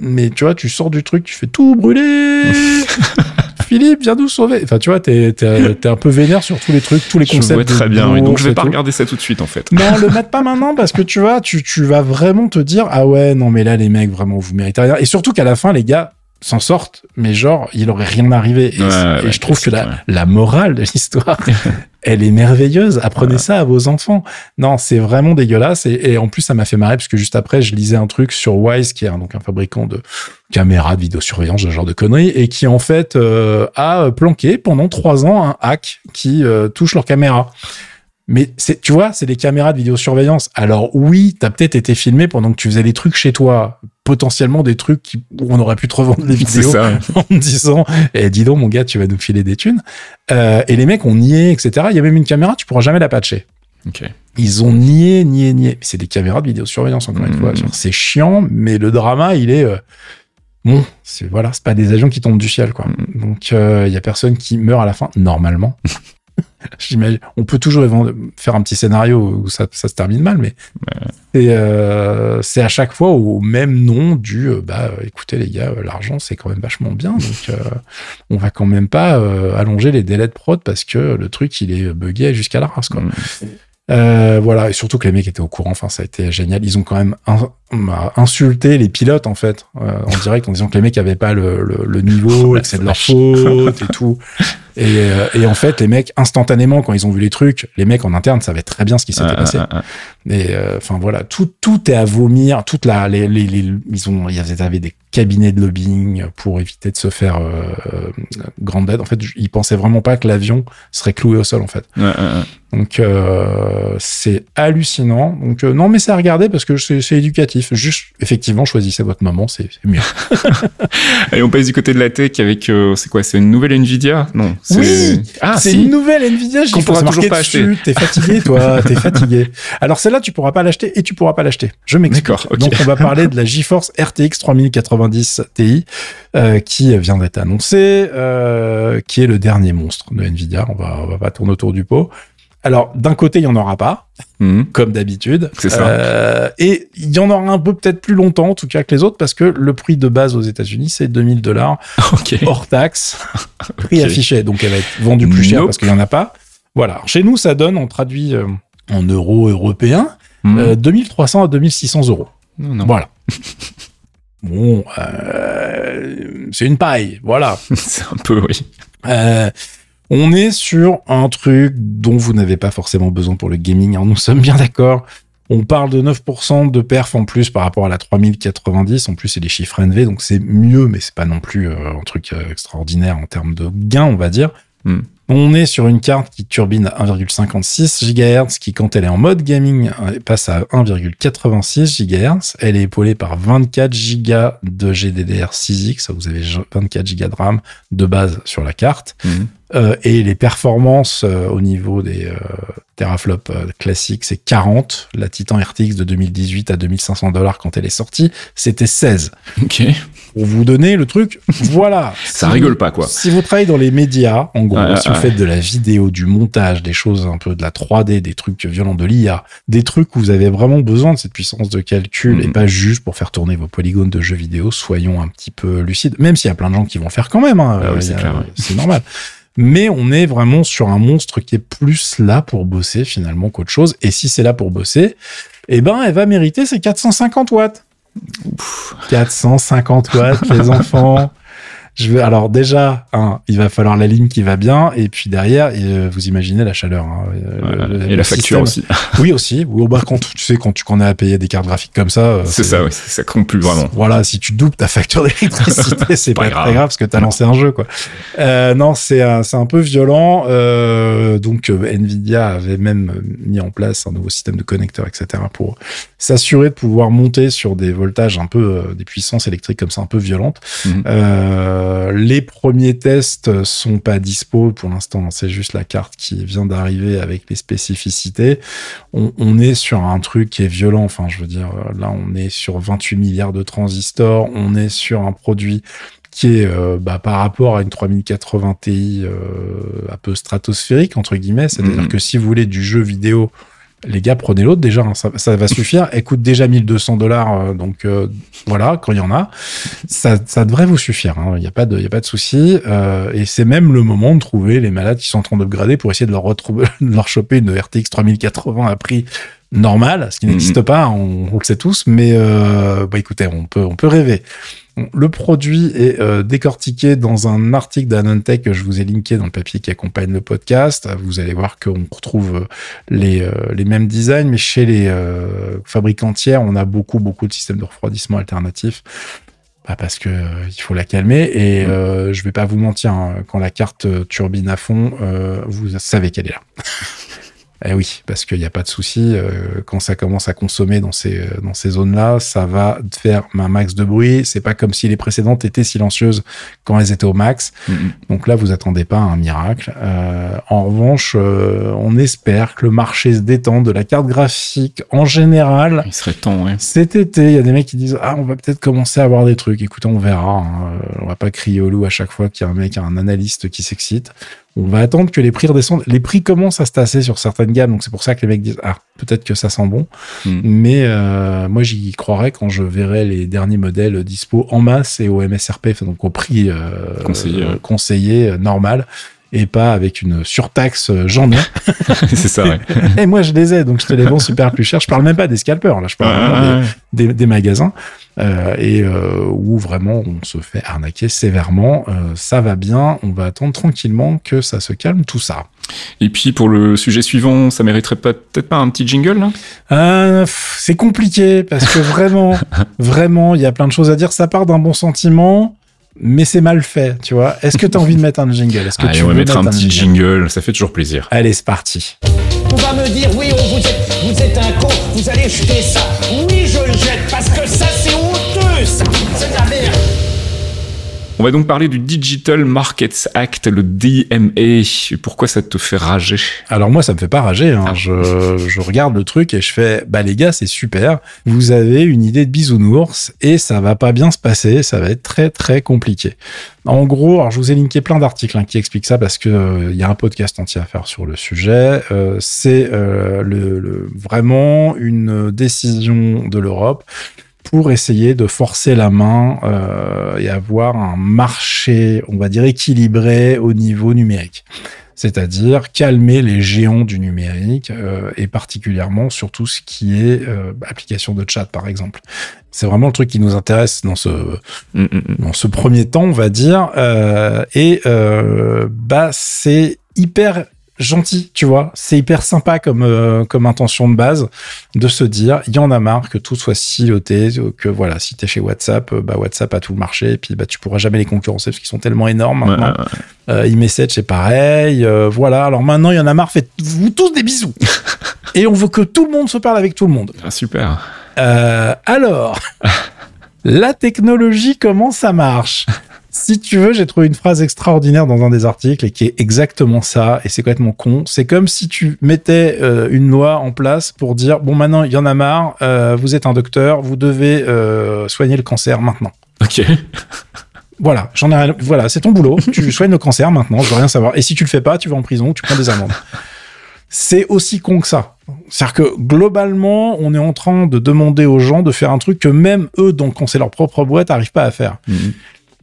Mais tu vois, tu sors du truc, tu fais tout brûler. *laughs* Philippe, viens nous sauver. Enfin, tu vois, t'es t'es- t'es un peu vénère sur tous les trucs, tous les Je concepts. vois très bien. oui. Donc je vais pas tout. regarder ça tout de suite, en fait. Non, le mettre pas maintenant parce que tu vois, tu, tu vas vraiment te dire ah ouais non mais là les mecs vraiment vous méritez rien et surtout qu'à la fin les gars s'en sortent mais genre il aurait rien arrivé. Et, Ouais, et je trouve que la, la morale de l'histoire *laughs* elle est merveilleuse. Apprenez ça à vos enfants. Non c'est vraiment dégueulasse. Et, et en plus ça m'a fait marrer parce que juste après je lisais un truc sur Wise qui est un, donc un fabricant de caméras de vidéosurveillance ce genre de conneries et qui en fait euh, a planqué pendant trois ans un hack qui euh, touche leur caméra mais c'est, tu vois, c'est des caméras de vidéosurveillance. Alors oui, t'as peut-être été filmé pendant que tu faisais des trucs chez toi, potentiellement des trucs qui, où on aurait pu te revendre des *laughs* C'est vidéos ça. *laughs* en me disant, eh, dis donc mon gars, tu vas nous filer des thunes. Euh, et les mecs ont nié, etc. Il y a même une caméra, tu pourras jamais la patcher. Ok. Ils ont nié, nié, nié. Mais c'est des caméras de vidéosurveillance encore une fois. Genre, C'est chiant, mais le drama, il est euh, bon. C'est voilà, c'est pas des avions qui tombent du ciel, quoi. Mhm. Donc il y a personne qui meurt à la fin, normalement. *laughs* *laughs* J'imagine. On peut toujours faire un petit scénario où ça, ça se termine mal, mais c'est euh, c'est à chaque fois au même nom du euh, bah écoutez les gars, l'argent c'est quand même vachement bien, donc euh, on va quand même pas allonger les délais de prod parce que le truc il est buggé jusqu'à la race quoi. Mm. Voilà, et surtout que les mecs étaient au courant, enfin ça a été génial. Ils ont quand même in- m'a insulté les pilotes en fait, en direct, en disant que les mecs avaient pas le, le, le niveau, *laughs* et que c'est de leur faute et tout. Et, euh, et en fait, les mecs, instantanément, quand ils ont vu les trucs, les mecs en interne savaient très bien ce qui s'était Ah, passé. ah, ah, Et euh, enfin voilà, tout tout est à vomir. Toute la les, les, les- ils ont il y avait, avait des cabinets de lobbying pour éviter de se faire euh, grande aide. En fait, ils pensaient vraiment pas que l'avion serait cloué au sol en fait. Ouais, ouais, ouais. Donc euh, c'est hallucinant. Donc euh, non mais c'est à regarder parce que c'est éducatif. Juste effectivement choisissez votre moment, c'est mieux. *laughs* Allez, on passe du côté de la tech avec, c'est quoi, c'est une nouvelle Nvidia? Non. c'est- Oui, ah, c'est si. une nouvelle Nvidia. Qu'on pourra toujours pas dessus. T'es fatigué, toi. T'es *laughs* fatigué. Alors celle-là, tu pourras pas l'acheter et tu pourras pas l'acheter. Je m'explique. Donc on va parler de la GeForce RTX 3090 Ti euh, qui vient d'être annoncée, euh, qui est le dernier monstre de Nvidia. On va, on va pas tourner autour du pot. Alors d'un côté, il y en aura pas, Mhm. comme d'habitude. C'est ça. Euh, et il y en aura un peu peut-être plus longtemps, en tout cas que les autres, parce que le prix de base aux États-Unis, c'est 2000 dollars *laughs* hors taxe, *laughs* prix affiché. Donc elle va être vendue plus cher Nope. parce qu'il y en a pas. Voilà. Alors, chez nous, ça donne, on traduit euh, en euros européens, Mhm. euh, 2300 à 2600 euros. non, non. Voilà. *laughs* bon, euh, c'est une paille, voilà. *laughs* c'est un peu, oui. Euh, on est sur un truc dont vous n'avez pas forcément besoin pour le gaming. Alors, nous sommes bien d'accord. On parle de 9% de perf en plus par rapport à la 3090. En plus, c'est des chiffres NV, donc c'est mieux, mais c'est pas non plus euh, un truc extraordinaire en termes de gain, on va dire. Hmm. On est sur une carte qui turbine à 1,56 GHz, qui quand elle est en mode gaming euh, passe à 1,86 GHz. Elle est épaulée par 24 Go de GDDR6X, ça vous avez 24 Go de RAM de base sur la carte. Mhm. Euh, et les performances euh, au niveau des euh, teraflops classiques, c'est 40. La Titan RTX de 2018 à 2500 dollars quand elle est sortie, c'était 16. Ok. Pour vous donner le truc, *laughs* voilà. Ça Si rigole vous- pas, quoi. Si vous travaillez dans les médias, en gros, Ouais, si vous faites de la vidéo, du montage, des choses un peu de la 3D, des trucs violents de l'IA, des trucs où vous avez vraiment besoin de cette puissance de calcul et pas juste pour faire tourner vos polygones de jeux vidéo, soyons un petit peu lucides. Même s'il y a plein de gens qui vont le faire quand même, hein, Ah oui, ouais. c'est normal. Mais on est vraiment sur un monstre qui est plus là pour bosser finalement qu'autre chose. Et si c'est là pour bosser, eh ben, elle va mériter ses 450 watts. 450 watts, les enfants. Je vais, alors déjà, hein, il va falloir la ligne qui va bien, et puis derrière, euh, vous imaginez la chaleur. hein, euh, Voilà. le- Et le la facture système. aussi. *laughs* Oui aussi. Oui, bah, quand tu sais quand tu connais à payer des cartes graphiques comme ça, euh, c'est ça, oui. Ça compte plus vraiment. voilà, si tu doubles ta facture d'électricité, *laughs* c'est Pas pas, grave. très grave parce que t'as lancé un jeu, quoi. Euh, non, c'est un, peu violent. Euh, donc, Nvidia avait même mis en place un nouveau système de connecteurs, etc., pour s'assurer de pouvoir monter sur des voltages un peu, euh, des puissances électriques comme ça un peu violentes. Mhm. Euh, les premiers tests sont pas dispo pour l'instant. C'est juste la carte qui vient d'arriver avec les spécificités. On, on est sur un truc qui est violent. Enfin, je veux dire, là, on est sur 28 milliards de transistors. On est sur un produit qui est euh, bah, par rapport à une 3080 Ti euh, un peu stratosphérique entre guillemets. C'est-à-dire Mhm. que si vous voulez du jeu vidéo les gars, prenez l'autre déjà, hein, ça, ça va suffire. Elle coûte déjà 1200 dollars, euh, donc euh, voilà, quand il y en a, ça, ça devrait vous suffire. hein, Il n'y a pas de, y a pas de souci. Euh, et c'est même le moment de trouver les malades qui sont en train d'upgrader pour essayer de leur retrouver, *laughs* de leur choper une RTX 3080 à prix normal, ce qui Mhm. n'existe pas, on, on le sait tous. Mais euh, bah écoutez, on peut, on peut rêver. Le produit est euh, décortiqué dans un article d'Anantech que je vous ai linké dans le papier qui accompagne le podcast. Vous allez voir qu'on retrouve euh, les, euh, les mêmes designs, mais chez les fabricants tiers, on a beaucoup, beaucoup de systèmes de refroidissement alternatifs. Bah, parce que il faut la calmer et Mm. euh, je vais pas vous mentir hein, quand la carte turbine à fond vous savez qu'elle est là *laughs* Eh oui, parce qu'il n'y a pas de souci. euh, quand ça commence à consommer dans ces, euh, dans ces zones-là, ça va faire un max de bruit. C'est pas comme si les précédentes étaient silencieuses quand elles étaient au max. Mhm. Donc là, vous attendez pas un miracle. Euh, en revanche, euh, on espère que le marché se détende de la carte graphique en général. Il serait temps, ouais. Cet été, il y a des mecs qui disent ah on va peut-être commencer à avoir des trucs. Écoutez, on verra. hein. On va pas crier au loup à chaque fois qu'il y a un mec, un analyste qui s'excite. On va attendre que les prix redescendent. Les prix commencent à se tasser sur certaines gammes, donc c'est pour ça que les mecs disent ah peut-être que ça sent bon. Mm. Mais euh, moi j'y croirais quand je verrai les derniers modèles dispo en masse et au MSRP, donc au prix euh, euh, conseillé, euh, normal. Et pas avec une surtaxe, euh, j'en ai. *laughs* c'est ça, ouais. *laughs* Et moi, je les ai, donc je te les vends super plus cher. Je parle même pas des scalpers, là, je parle vraiment des, Ouais, des, des magasins euh, et euh, où vraiment on se fait arnaquer sévèrement. Euh, ça va bien, on va attendre tranquillement que ça se calme, tout ça. Et puis pour le sujet suivant, ça mériterait peut-être pas un petit jingle là? Euh, c'est compliqué parce que vraiment, *laughs* vraiment, il y a plein de choses à dire. Ça part d'un bon sentiment. Mais c'est mal fait, tu vois. Est-ce que tu as envie de mettre un jingle? Est-ce que Allez, tu on va veux mettre un petit jingle, ça fait toujours plaisir. Allez, c'est parti. On va me dire, oui, on vous êtes, vous êtes un con, vous allez jeter ça. Oui, je le jette, parce que ça, c'est honteux, ça. C'est de la merde. On va donc parler du Digital Markets Act, le DMA. Pourquoi ça te fait rager? Alors moi, ça me fait pas rager. Hein. Je, je regarde le truc et je fais, bah les gars, c'est super. Vous avez une idée de bisounours et ça va pas bien se passer. Ça va être très très compliqué. En gros, alors je vous ai linké plein d'articles hein, qui expliquent ça parce que euh, il y a un podcast entier à faire sur le sujet. Euh, c'est euh, le, le- vraiment une décision de l'Europe pour essayer de forcer la main euh, et avoir un marché, on va dire, équilibré au niveau numérique. c'est-à-dire calmer les géants du numérique euh, et particulièrement sur tout ce qui est euh, application de chat par exemple. C'est vraiment le truc qui nous intéresse dans ce Mm, mm, mm. dans ce premier temps, on va dire. Euh, et euh, bah c'est hyper gentil, tu vois. C'est hyper sympa comme euh, comme intention de base de se dire, il y en a marre que tout soit siloté, que voilà, si t'es chez WhatsApp, euh, bah WhatsApp a tout le marché, et puis bah tu pourras jamais les concurrencer parce qu'ils sont tellement énormes maintenant. ouais, ouais. Euh, c'est pareil. euh, voilà. Alors maintenant, il y en a marre. Faites-vous tous des bisous. *laughs* Et on veut que tout le monde se parle avec tout le monde. Ah, super. Alors, *laughs* la technologie, comment ça marche? Si tu veux, j'ai trouvé une phrase extraordinaire dans un des articles et qui est exactement ça, et c'est complètement con. C'est comme si tu mettais euh, une loi en place pour dire, bon maintenant, il y en a marre, euh, vous êtes un docteur, vous devez euh, soigner le cancer maintenant. Ok. *laughs* Voilà, j'en ai rien- voilà, c'est ton boulot. tu *laughs* soignes le cancer maintenant, je veux rien savoir. Et si tu le fais pas, tu vas en prison, tu prends des amendes. C'est aussi con que ça. C'est-à-dire que globalement, on est en train de demander aux gens de faire un truc que même eux, donc quand c'est leur propre boîte, n'arrivent pas à faire. Mhm.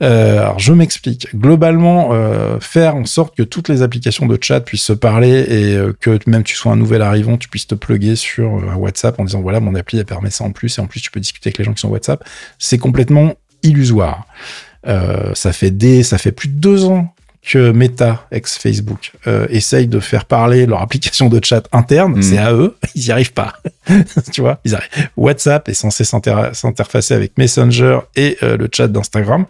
Euh, alors je m'explique. Globalement, euh, faire en sorte que toutes les applications de chat puissent se parler et euh, que même tu sois un nouvel arrivant, tu puisses te plugger sur WhatsApp en disant voilà mon appli elle permet ça en plus et en plus tu peux discuter avec les gens qui sont WhatsApp. C'est complètement illusoire. Ça fait des, ça fait plus de deux ans que Meta, ex-Facebook, euh, essaye de faire parler leur application de chat interne. Mhm. C'est à eux, *laughs* ils y arrivent pas. *laughs* tu vois, ils arrivent. WhatsApp est censé s'inter- s'interfacer avec Messenger et euh, le chat d'Instagram.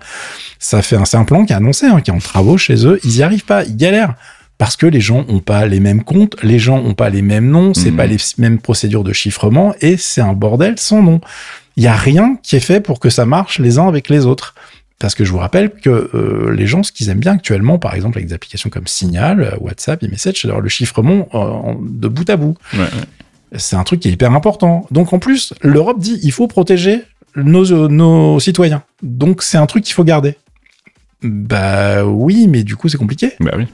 Ça fait un, c'est un plan qui est annoncé, hein, qui est en travaux chez eux. Ils y arrivent pas, ils galèrent. Parce que les gens ont pas les mêmes comptes, les gens ont pas les mêmes noms, c'est Mhm. pas les mêmes procédures de chiffrement et c'est un bordel sans nom. Il y a rien qui est fait pour que ça marche les uns avec les autres. Parce que je vous rappelle que euh, les gens, ce qu'ils aiment bien actuellement, par exemple avec des applications comme Signal, euh, WhatsApp, iMessage, c'est le chiffrement euh, de bout à bout. Ouais, ouais. C'est un truc qui est hyper important. Donc en plus, l'Europe dit il faut protéger nos, nos citoyens. Donc c'est un truc qu'il faut garder. Bah oui, mais du coup c'est compliqué. Bah oui.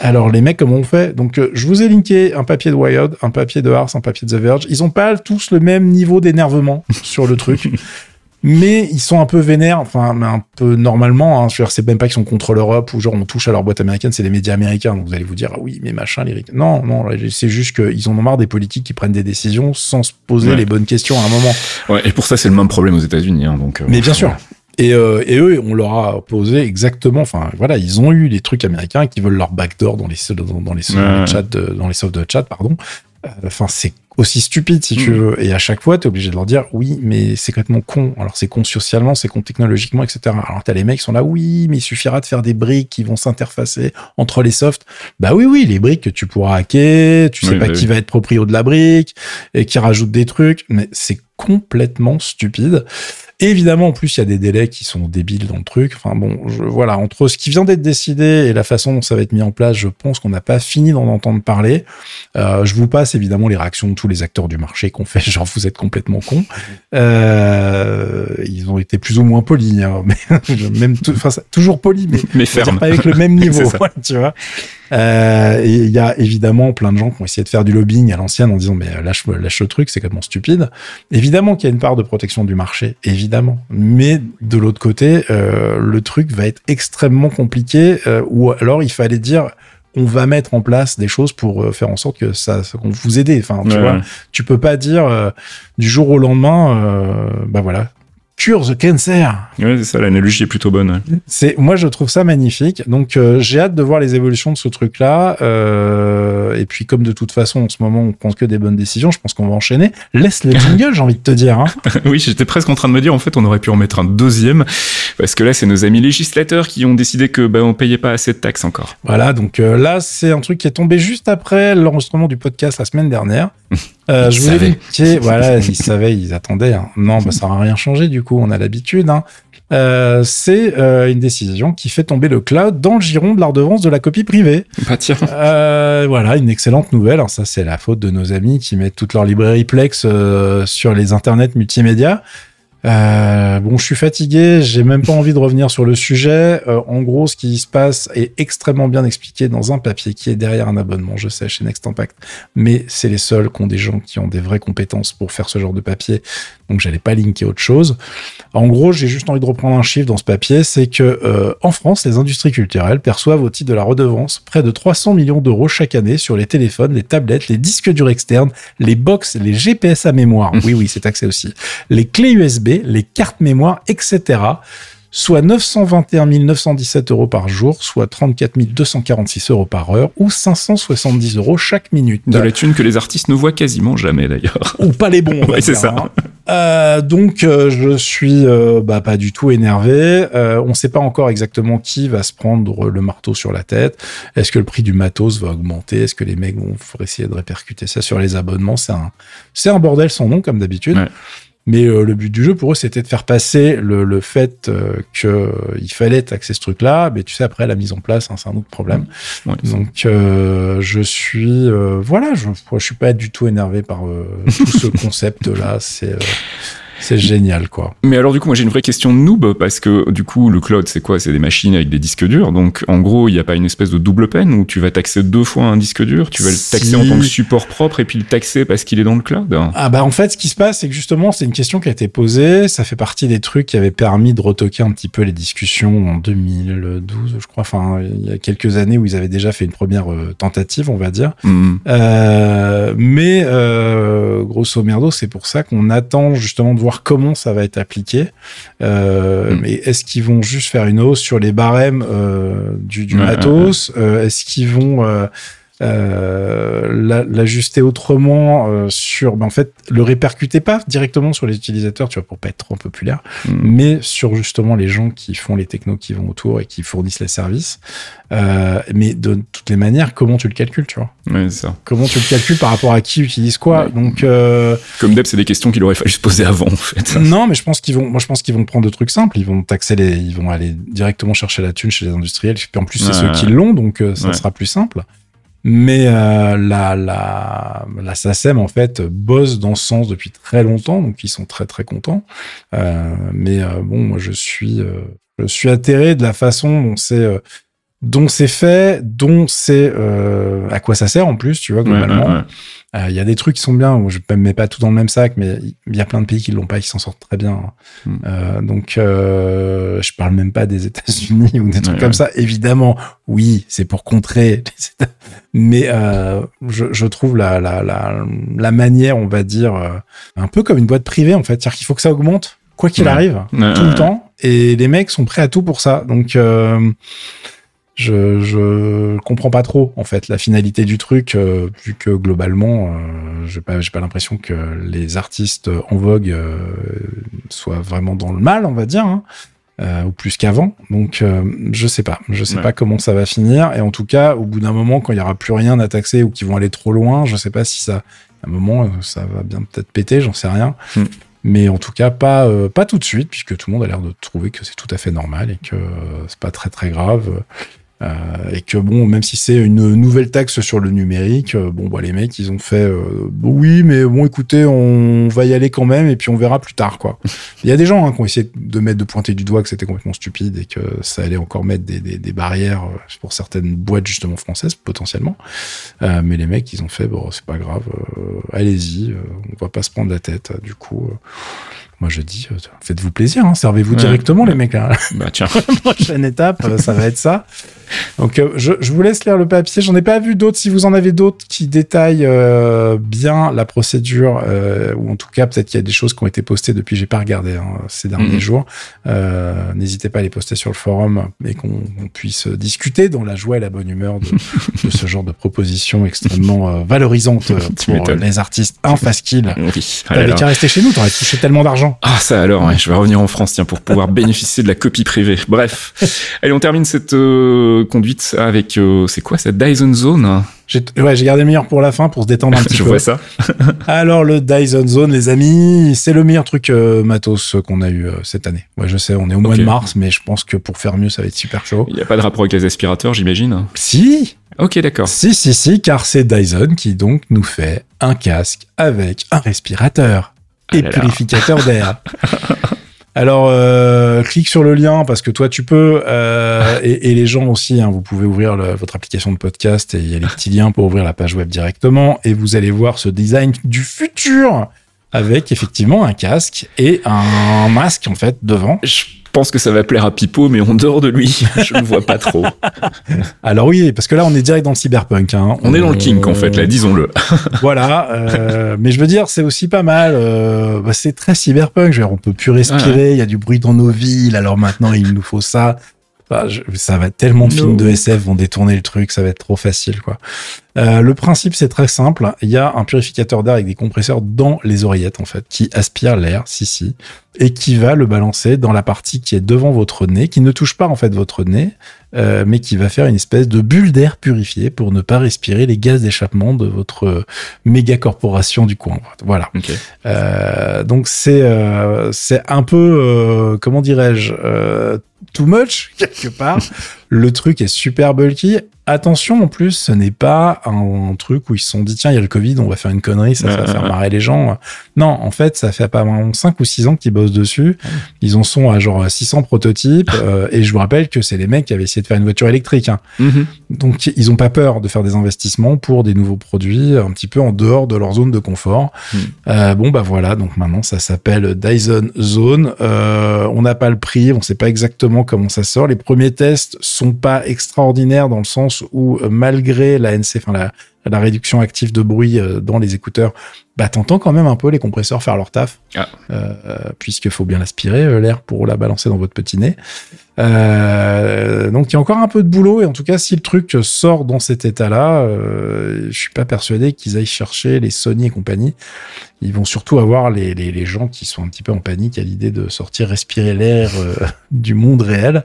Alors les mecs, comment on fait? Donc euh, je vous ai linké un papier de Wired, un papier de Ars, un papier de The Verge. Ils ont pas tous le même niveau d'énervement sur le truc. *laughs* Mais ils sont un peu vénères, enfin, mais un peu normalement. Hein, Je veux dire, c'est même pas qu'ils sont contre l'Europe ou genre on touche à leur boîte américaine, c'est les médias américains. Donc vous allez vous dire, ah oui, mais machin, les Non, non, c'est juste qu'ils en ont marre des politiques qui prennent des décisions sans se poser Ouais. les bonnes questions à un moment. Ouais, et pour ça, c'est le même problème aux États-Unis. Hein, donc, euh, Mais bien sûr. Et, euh, et eux, on leur a posé exactement. Enfin, voilà, ils ont eu des trucs américains qui veulent leur backdoor dans les dans, dans les, les Ouais. chats, de- dans les softs de chat, pardon. Euh, Enfin, c'est aussi stupide si tu Mhm. veux. Et à chaque fois, t'es obligé de leur dire oui, mais c'est complètement con. Alors c'est con socialement, c'est con technologiquement, etc. Alors t'as les mecs qui sont là, oui, mais il suffira de faire des briques qui vont s'interfacer entre les softs. Bah oui, oui, les briques que tu pourras hacker. Tu sais Oui, pas bah qui va être proprio de la brique et qui rajoute des trucs, mais c'est complètement stupide. Évidemment, en plus, il y a des délais qui sont débiles dans le truc. Enfin bon, je- voilà, entre ce qui vient d'être décidé et la façon dont ça va être mis en place, je pense qu'on n'a pas fini d'en entendre parler. Euh, je vous passe évidemment les réactions de tous les acteurs du marché qu'on fait, *laughs* genre vous êtes complètement cons. Euh, ils ont été plus ou moins polis, hein, *laughs* mais même tout- toujours polis, mais ferme. pas avec le même *laughs* niveau, voilà, tu vois. Euh, et il y a évidemment plein de gens qui ont essayé de faire du lobbying à l'ancienne en disant mais euh, lâche, lâche le truc, c'est complètement stupide. Évidemment qu'il y a une part de protection du marché, évidemment. Mais de l'autre côté, euh, le truc va être extrêmement compliqué. euh, ou alors il fallait dire on va mettre en place des choses pour euh, faire en sorte que ça, qu'on vous aider. Enfin, tu Ouais, vois, tu peux pas dire euh, du jour au lendemain, euh, bah voilà, cure the cancer. Ouais, c'est ça, l'analogie est plutôt bonne. ouais. C'est moi je trouve ça magnifique. Donc euh, j'ai hâte de voir les évolutions de ce truc-là. Euh, et puis comme de toute façon en ce moment on pense que des bonnes décisions, je pense qu'on va enchaîner. Laisse le *laughs* jingle, j'ai envie de te dire. Hein. *laughs* oui, j'étais presque en train de me dire, en fait, on aurait pu en mettre un deuxième, parce que là, c'est nos amis législateurs qui ont décidé que bah, on payait pas assez de taxes encore. Voilà, donc euh, là c'est un truc qui est tombé juste après l'enregistrement du podcast la semaine dernière. *laughs* Euh, je voulais *laughs* voilà, ils savaient, ils attendaient. hein. Non, bah, ça n'a rien changé du coup, on a l'habitude. Hein. Euh, c'est euh, une décision qui fait tomber le cloud dans le giron de la redevance de la copie privée. Bah tiens. Euh, voilà, une excellente nouvelle. Alors ça, c'est la faute de nos amis qui mettent toute leur librairie Plex euh, sur les internets multimédia. Euh, bon, je suis fatigué, j'ai même pas envie de revenir sur le sujet. Euh, en gros, ce qui se passe est extrêmement bien expliqué dans un papier qui est derrière un abonnement, je sais, chez Next Impact. Mais c'est les seuls qui ont des gens qui ont des vraies compétences pour faire ce genre de papier. Donc, j'allais pas linker autre chose. En gros, j'ai juste envie de reprendre un chiffre dans ce papier, c'est que euh, en France, les industries culturelles perçoivent au titre de la redevance près de 300 millions d'euros chaque année sur les téléphones, les tablettes, les disques durs externes, les box, les GPS à mémoire. Oui, oui, c'est taxé aussi. Les clés USB, les cartes mémoire, etc. Soit 921 917 euros par jour, soit 34 246 euros par heure, ou 570 euros chaque minute. De la thune que les artistes ne voient quasiment jamais d'ailleurs. Ou pas les bons. *laughs* Ouais, c'est ça. hein. Euh, donc euh, je suis euh, bah, pas du tout énervé. Euh, on ne sait pas encore exactement qui va se prendre le marteau sur la tête. Est-ce que le prix du matos va augmenter? Est-ce que les mecs vont essayer de répercuter ça sur les abonnements? C'est un, c'est un bordel sans nom comme d'habitude. Ouais. Mais euh, le but du jeu pour eux, c'était de faire passer le, le fait euh, que euh, fallait taxer ce truc-là. Mais tu sais, après la mise en place, hein, c'est un autre problème. Ouais, Donc euh, je suis euh, voilà, je, je suis pas du tout énervé par euh, tout ce *laughs* concept là. C'est euh, c'est génial quoi. Mais alors du coup, moi j'ai une vraie question de noob parce que du coup, le cloud c'est quoi? C'est des machines avec des disques durs. Donc en gros, il n'y a pas une espèce de double peine où tu vas taxer deux fois un disque dur? Tu vas le taxer Si. en tant que support propre et puis le taxer parce qu'il est dans le cloud? Ah bah en fait, ce qui se passe, c'est que justement, c'est une question qui a été posée. Ça fait partie des trucs qui avaient permis de retoquer un petit peu les discussions en 2012, je crois. Enfin, il y a quelques années où ils avaient déjà fait une première euh, tentative, on va dire. Hmm. Euh, mais euh, grosso merdo, c'est pour ça qu'on attend justement de voir comment ça va être appliqué. Euh, Mm. Mais est-ce qu'ils vont juste faire une hausse sur les barèmes euh, du, matos? Euh, Est-ce qu'ils vont euh, la- l'ajuster autrement euh, sur, ben, en fait, le répercuter pas directement sur les utilisateurs, tu vois, pour pas être trop populaire, Hmm. mais sur justement les gens qui font les technos qui vont autour et qui fournissent les services. Euh, mais de toutes les manières, comment tu le calcules, tu vois? C'est ça. Comment tu le calcules par rapport à qui utilise quoi? Ouais. Donc euh, Comme d'hab, c'est des questions qu'il aurait fallu se poser avant en fait. non, mais je pense qu'ils vont, moi je pense qu'ils vont prendre de trucs simples. Ils vont taxer les, ils vont aller directement chercher la thune chez les industriels. Puis en plus c'est Ouais, ceux ouais. qui l'ont, donc euh, ça sera plus simple. Mais euh, la, la, la SACEM en fait bosse dans ce sens depuis très longtemps, donc ils sont très très contents. Euh, mais euh, bon, moi je suis, euh, je suis atterré de la façon dont c'est, euh, dont c'est fait, dont c'est euh, à quoi ça sert en plus, tu vois globalement. ouais, ouais. Euh, Il y a des trucs qui sont bien, je ne mets pas tout dans le même sac, mais il y a plein de pays qui l'ont pas, et qui s'en sortent très bien. Hmm. Euh, donc, euh, je parle même pas des États-Unis *laughs* ou des trucs comme ça. Évidemment, oui, c'est pour contrer *laughs* les États. Mais euh, je, je trouve la, la, la, la manière, on va dire, un peu comme une boîte privée, en fait. C'est-à-dire qu'il faut que ça augmente, quoi qu'il arrive, tout le temps. Et les mecs sont prêts à tout pour ça. Donc, euh, je, je comprends pas trop en fait la finalité du truc euh, vu que globalement euh, j'ai pas j'ai pas l'impression que les artistes en vogue euh, soient vraiment dans le mal on va dire hein, ou plus qu'avant. Donc je sais pas. Je sais Ouais. pas comment ça va finir. Et en tout cas au bout d'un moment quand il y aura plus rien à taxer ou qu'ils vont aller trop loin je sais pas si ça à un moment ça va bien peut-être péter j'en sais rien. Hmm. mais en tout cas pas euh, pas tout de suite puisque tout le monde a l'air de trouver que c'est tout à fait normal et que euh, c'est pas très très grave et que bon, même si c'est une nouvelle taxe sur le numérique, euh, bon, bah, les mecs, ils ont fait, euh, oui, mais bon, écoutez, on va y aller quand même, et puis on verra plus tard, quoi. Il y a des gens hein, qui ont essayé de mettre, de pointer du doigt que c'était complètement stupide et que ça allait encore mettre des, barrières euh, pour certaines boîtes justement françaises potentiellement. Euh, mais les mecs, ils ont fait, bon, c'est pas grave, euh, allez-y, euh, on va pas se prendre la tête. euh, du coup, euh, moi je dis, euh, faites-vous plaisir, hein, servez-vous Ouais, directement, ouais. les mecs. Là *laughs* Bah tiens. *laughs* prochaine étape, euh, ça va être ça. Donc, euh, je, je vous laisse lire le papier. J'en ai pas vu d'autres. Si vous en avez d'autres qui détaillent euh, bien la procédure, ou en tout cas, peut-être qu'il y a des choses qui ont été postées depuis, j'ai pas regardé hein, ces derniers Mhm. jours. N'hésitez pas à les poster sur le forum et qu'on puisse discuter dans la joie et la bonne humeur de, de ce genre de propositions extrêmement valorisantes *laughs* Tu pour les artistes. Oui. Ah là T'avais qu'à rester chez nous, t'aurais touché tellement d'argent. Ah ça alors, ouais, je vais revenir en France tiens pour pouvoir *laughs* bénéficier de la copie privée. Bref, allez on termine cette euh, conduite avec euh, c'est quoi cette Dyson Zone? J'ai ouais, j'ai gardé le meilleur pour la fin pour se détendre un *laughs* petit Je peu. vois ça. *laughs* Alors le Dyson Zone, les amis, c'est le meilleur truc euh, matos qu'on a eu euh, cette année. Ouais, je sais, on est au mois de mars, mais je pense que pour faire mieux, ça va être super chaud. Il n'y a pas de rapport avec les aspirateurs, j'imagine? Si, Ok d'accord. si, si, si, car c'est Dyson qui donc nous fait un casque avec un respirateur. Et là là. purificateur d'air. Alors, euh, clique sur le lien parce que toi, tu peux, euh, et, et les gens aussi, hein, vous pouvez ouvrir le- votre application de podcast et il y a les petits liens pour ouvrir la page web directement et vous allez voir ce design du futur avec effectivement un casque et un masque en fait devant. Je pense que ça va plaire à Pipo, mais en dehors de lui, *laughs* je ne vois pas trop. *laughs* Alors oui, parce que là, on est direct dans le cyberpunk. Hein. On est dans le kink, en fait, là, disons-le. *laughs* Voilà, euh, mais je veux dire, c'est aussi pas mal. euh, bah, c'est très cyberpunk. Je dire, on peut plus respirer. Il y a du bruit dans nos villes. Alors maintenant, il nous faut ça. Enfin, je- ça va tellement de No. films de SF vont détourner le truc. Ça va être trop facile, quoi. Euh, le principe, c'est très simple. Il y a un purificateur d'air avec des compresseurs dans les oreillettes, en fait, qui aspire l'air, si, si, et qui va le balancer dans la partie qui est devant votre nez, qui ne touche pas, en fait, votre nez, euh, mais qui va faire une espèce de bulle d'air purifiée pour ne pas respirer les gaz d'échappement de votre méga corporation du coin. Voilà. Euh, donc c'est euh, c'est un peu euh, comment dirais-je euh, too much *laughs* quelque part. Le truc est super bulky. Attention en plus, ce n'est pas un, truc où ils se sont dit tiens il y a le Covid, on va faire une connerie, ça, ça va faire marrer les gens. Non, en fait ça fait pas 5 ou 6 ans qu'ils bossent dessus. Ils en sont à genre 600 prototypes *laughs* euh, et je vous rappelle que c'est les mecs qui avaient essayé de faire une voiture électrique. hein. Mhm. Donc ils ont pas peur de faire des investissements pour des nouveaux produits un petit peu en dehors de leur zone de confort. Hmm. Euh, bon bah voilà, donc maintenant ça s'appelle Dyson Zone. Euh, on n'a pas le prix, on sait pas exactement comment ça sort. Les premiers tests sont pas extraordinaires dans le sens où euh, malgré la NC, enfin la, la réduction active de bruit euh, dans les écouteurs, bah t'entends quand même un peu les compresseurs faire leur taf, Ah. euh, puisqu'il faut bien l'aspirer euh, l'air pour la balancer dans votre petit nez. Euh, donc il y a encore un peu de boulot et en tout cas si le truc sort dans cet état-là, euh, je suis pas persuadé qu'ils aillent chercher les Sony et compagnie. Ils vont surtout avoir les, les, les gens qui sont un petit peu en panique à l'idée de sortir respirer l'air *laughs* du monde réel.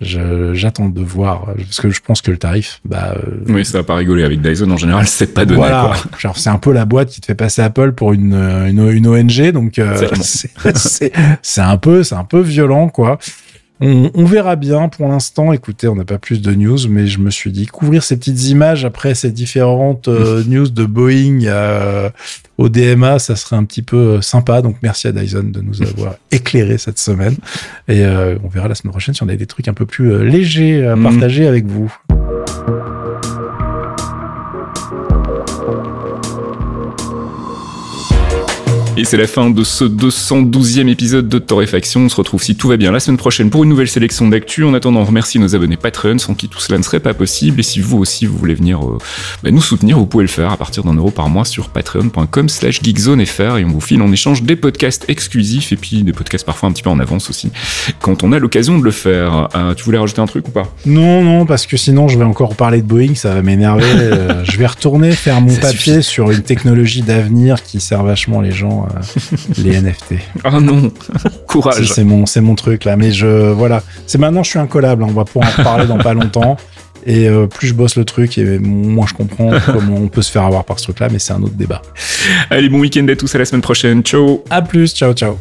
J'attends de voir parce que je pense que le tarif, bah Oui, ça va pas rigoler avec Dyson en général, c'est pas donné, voilà, c'est un peu la boîte qui te fait passer Apple pour une euh, une, une ONG, donc euh, *laughs* c'est un peu c'est un peu violent quoi. On, on verra bien pour l'instant. Écoutez, on n'a pas plus de news, mais je me suis dit couvrir ces petites images après ces différentes euh, *laughs* news de Boeing euh, au DMA, ça serait un petit peu sympa. Donc merci à Dyson de nous avoir *laughs* éclairé cette semaine. Et on verra la semaine prochaine si on a des trucs un peu plus légers à Mhm. partager avec vous. Et c'est la fin de ce 212e épisode de Torréfaction. On se retrouve si tout va bien la semaine prochaine pour une nouvelle sélection d'actu. En attendant, on remercie nos abonnés Patreon sans qui tout cela ne serait pas possible. Et si vous aussi vous voulez venir euh, bah, nous soutenir, vous pouvez le faire à partir d'un euro par mois sur patreon.com slash geekzonefr et on vous file en échange des podcasts exclusifs et puis des podcasts parfois un petit peu en avance aussi quand on a l'occasion de le faire. Euh, tu voulais rajouter un truc ou pas? Non, non, parce que sinon je vais encore parler de Boeing, ça va m'énerver. *laughs* Euh, je vais retourner faire mon Ça papier sur une technologie d'avenir qui sert vachement les gens, les NFT. *laughs* Ah non Courage C'est mon, c'est mon truc là. Mais je, voilà, c'est maintenant je suis incollable. hein, on va pouvoir en reparler dans pas longtemps. Et euh, plus je bosse le truc, et moins je comprends comment on peut se faire avoir par ce truc-là. Mais c'est un autre débat. Allez, bon week-end à tous, à la semaine prochaine. Ciao À plus, ciao, ciao.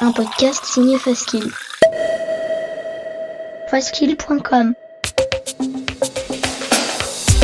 Un podcast signé Faskill. Faskill.com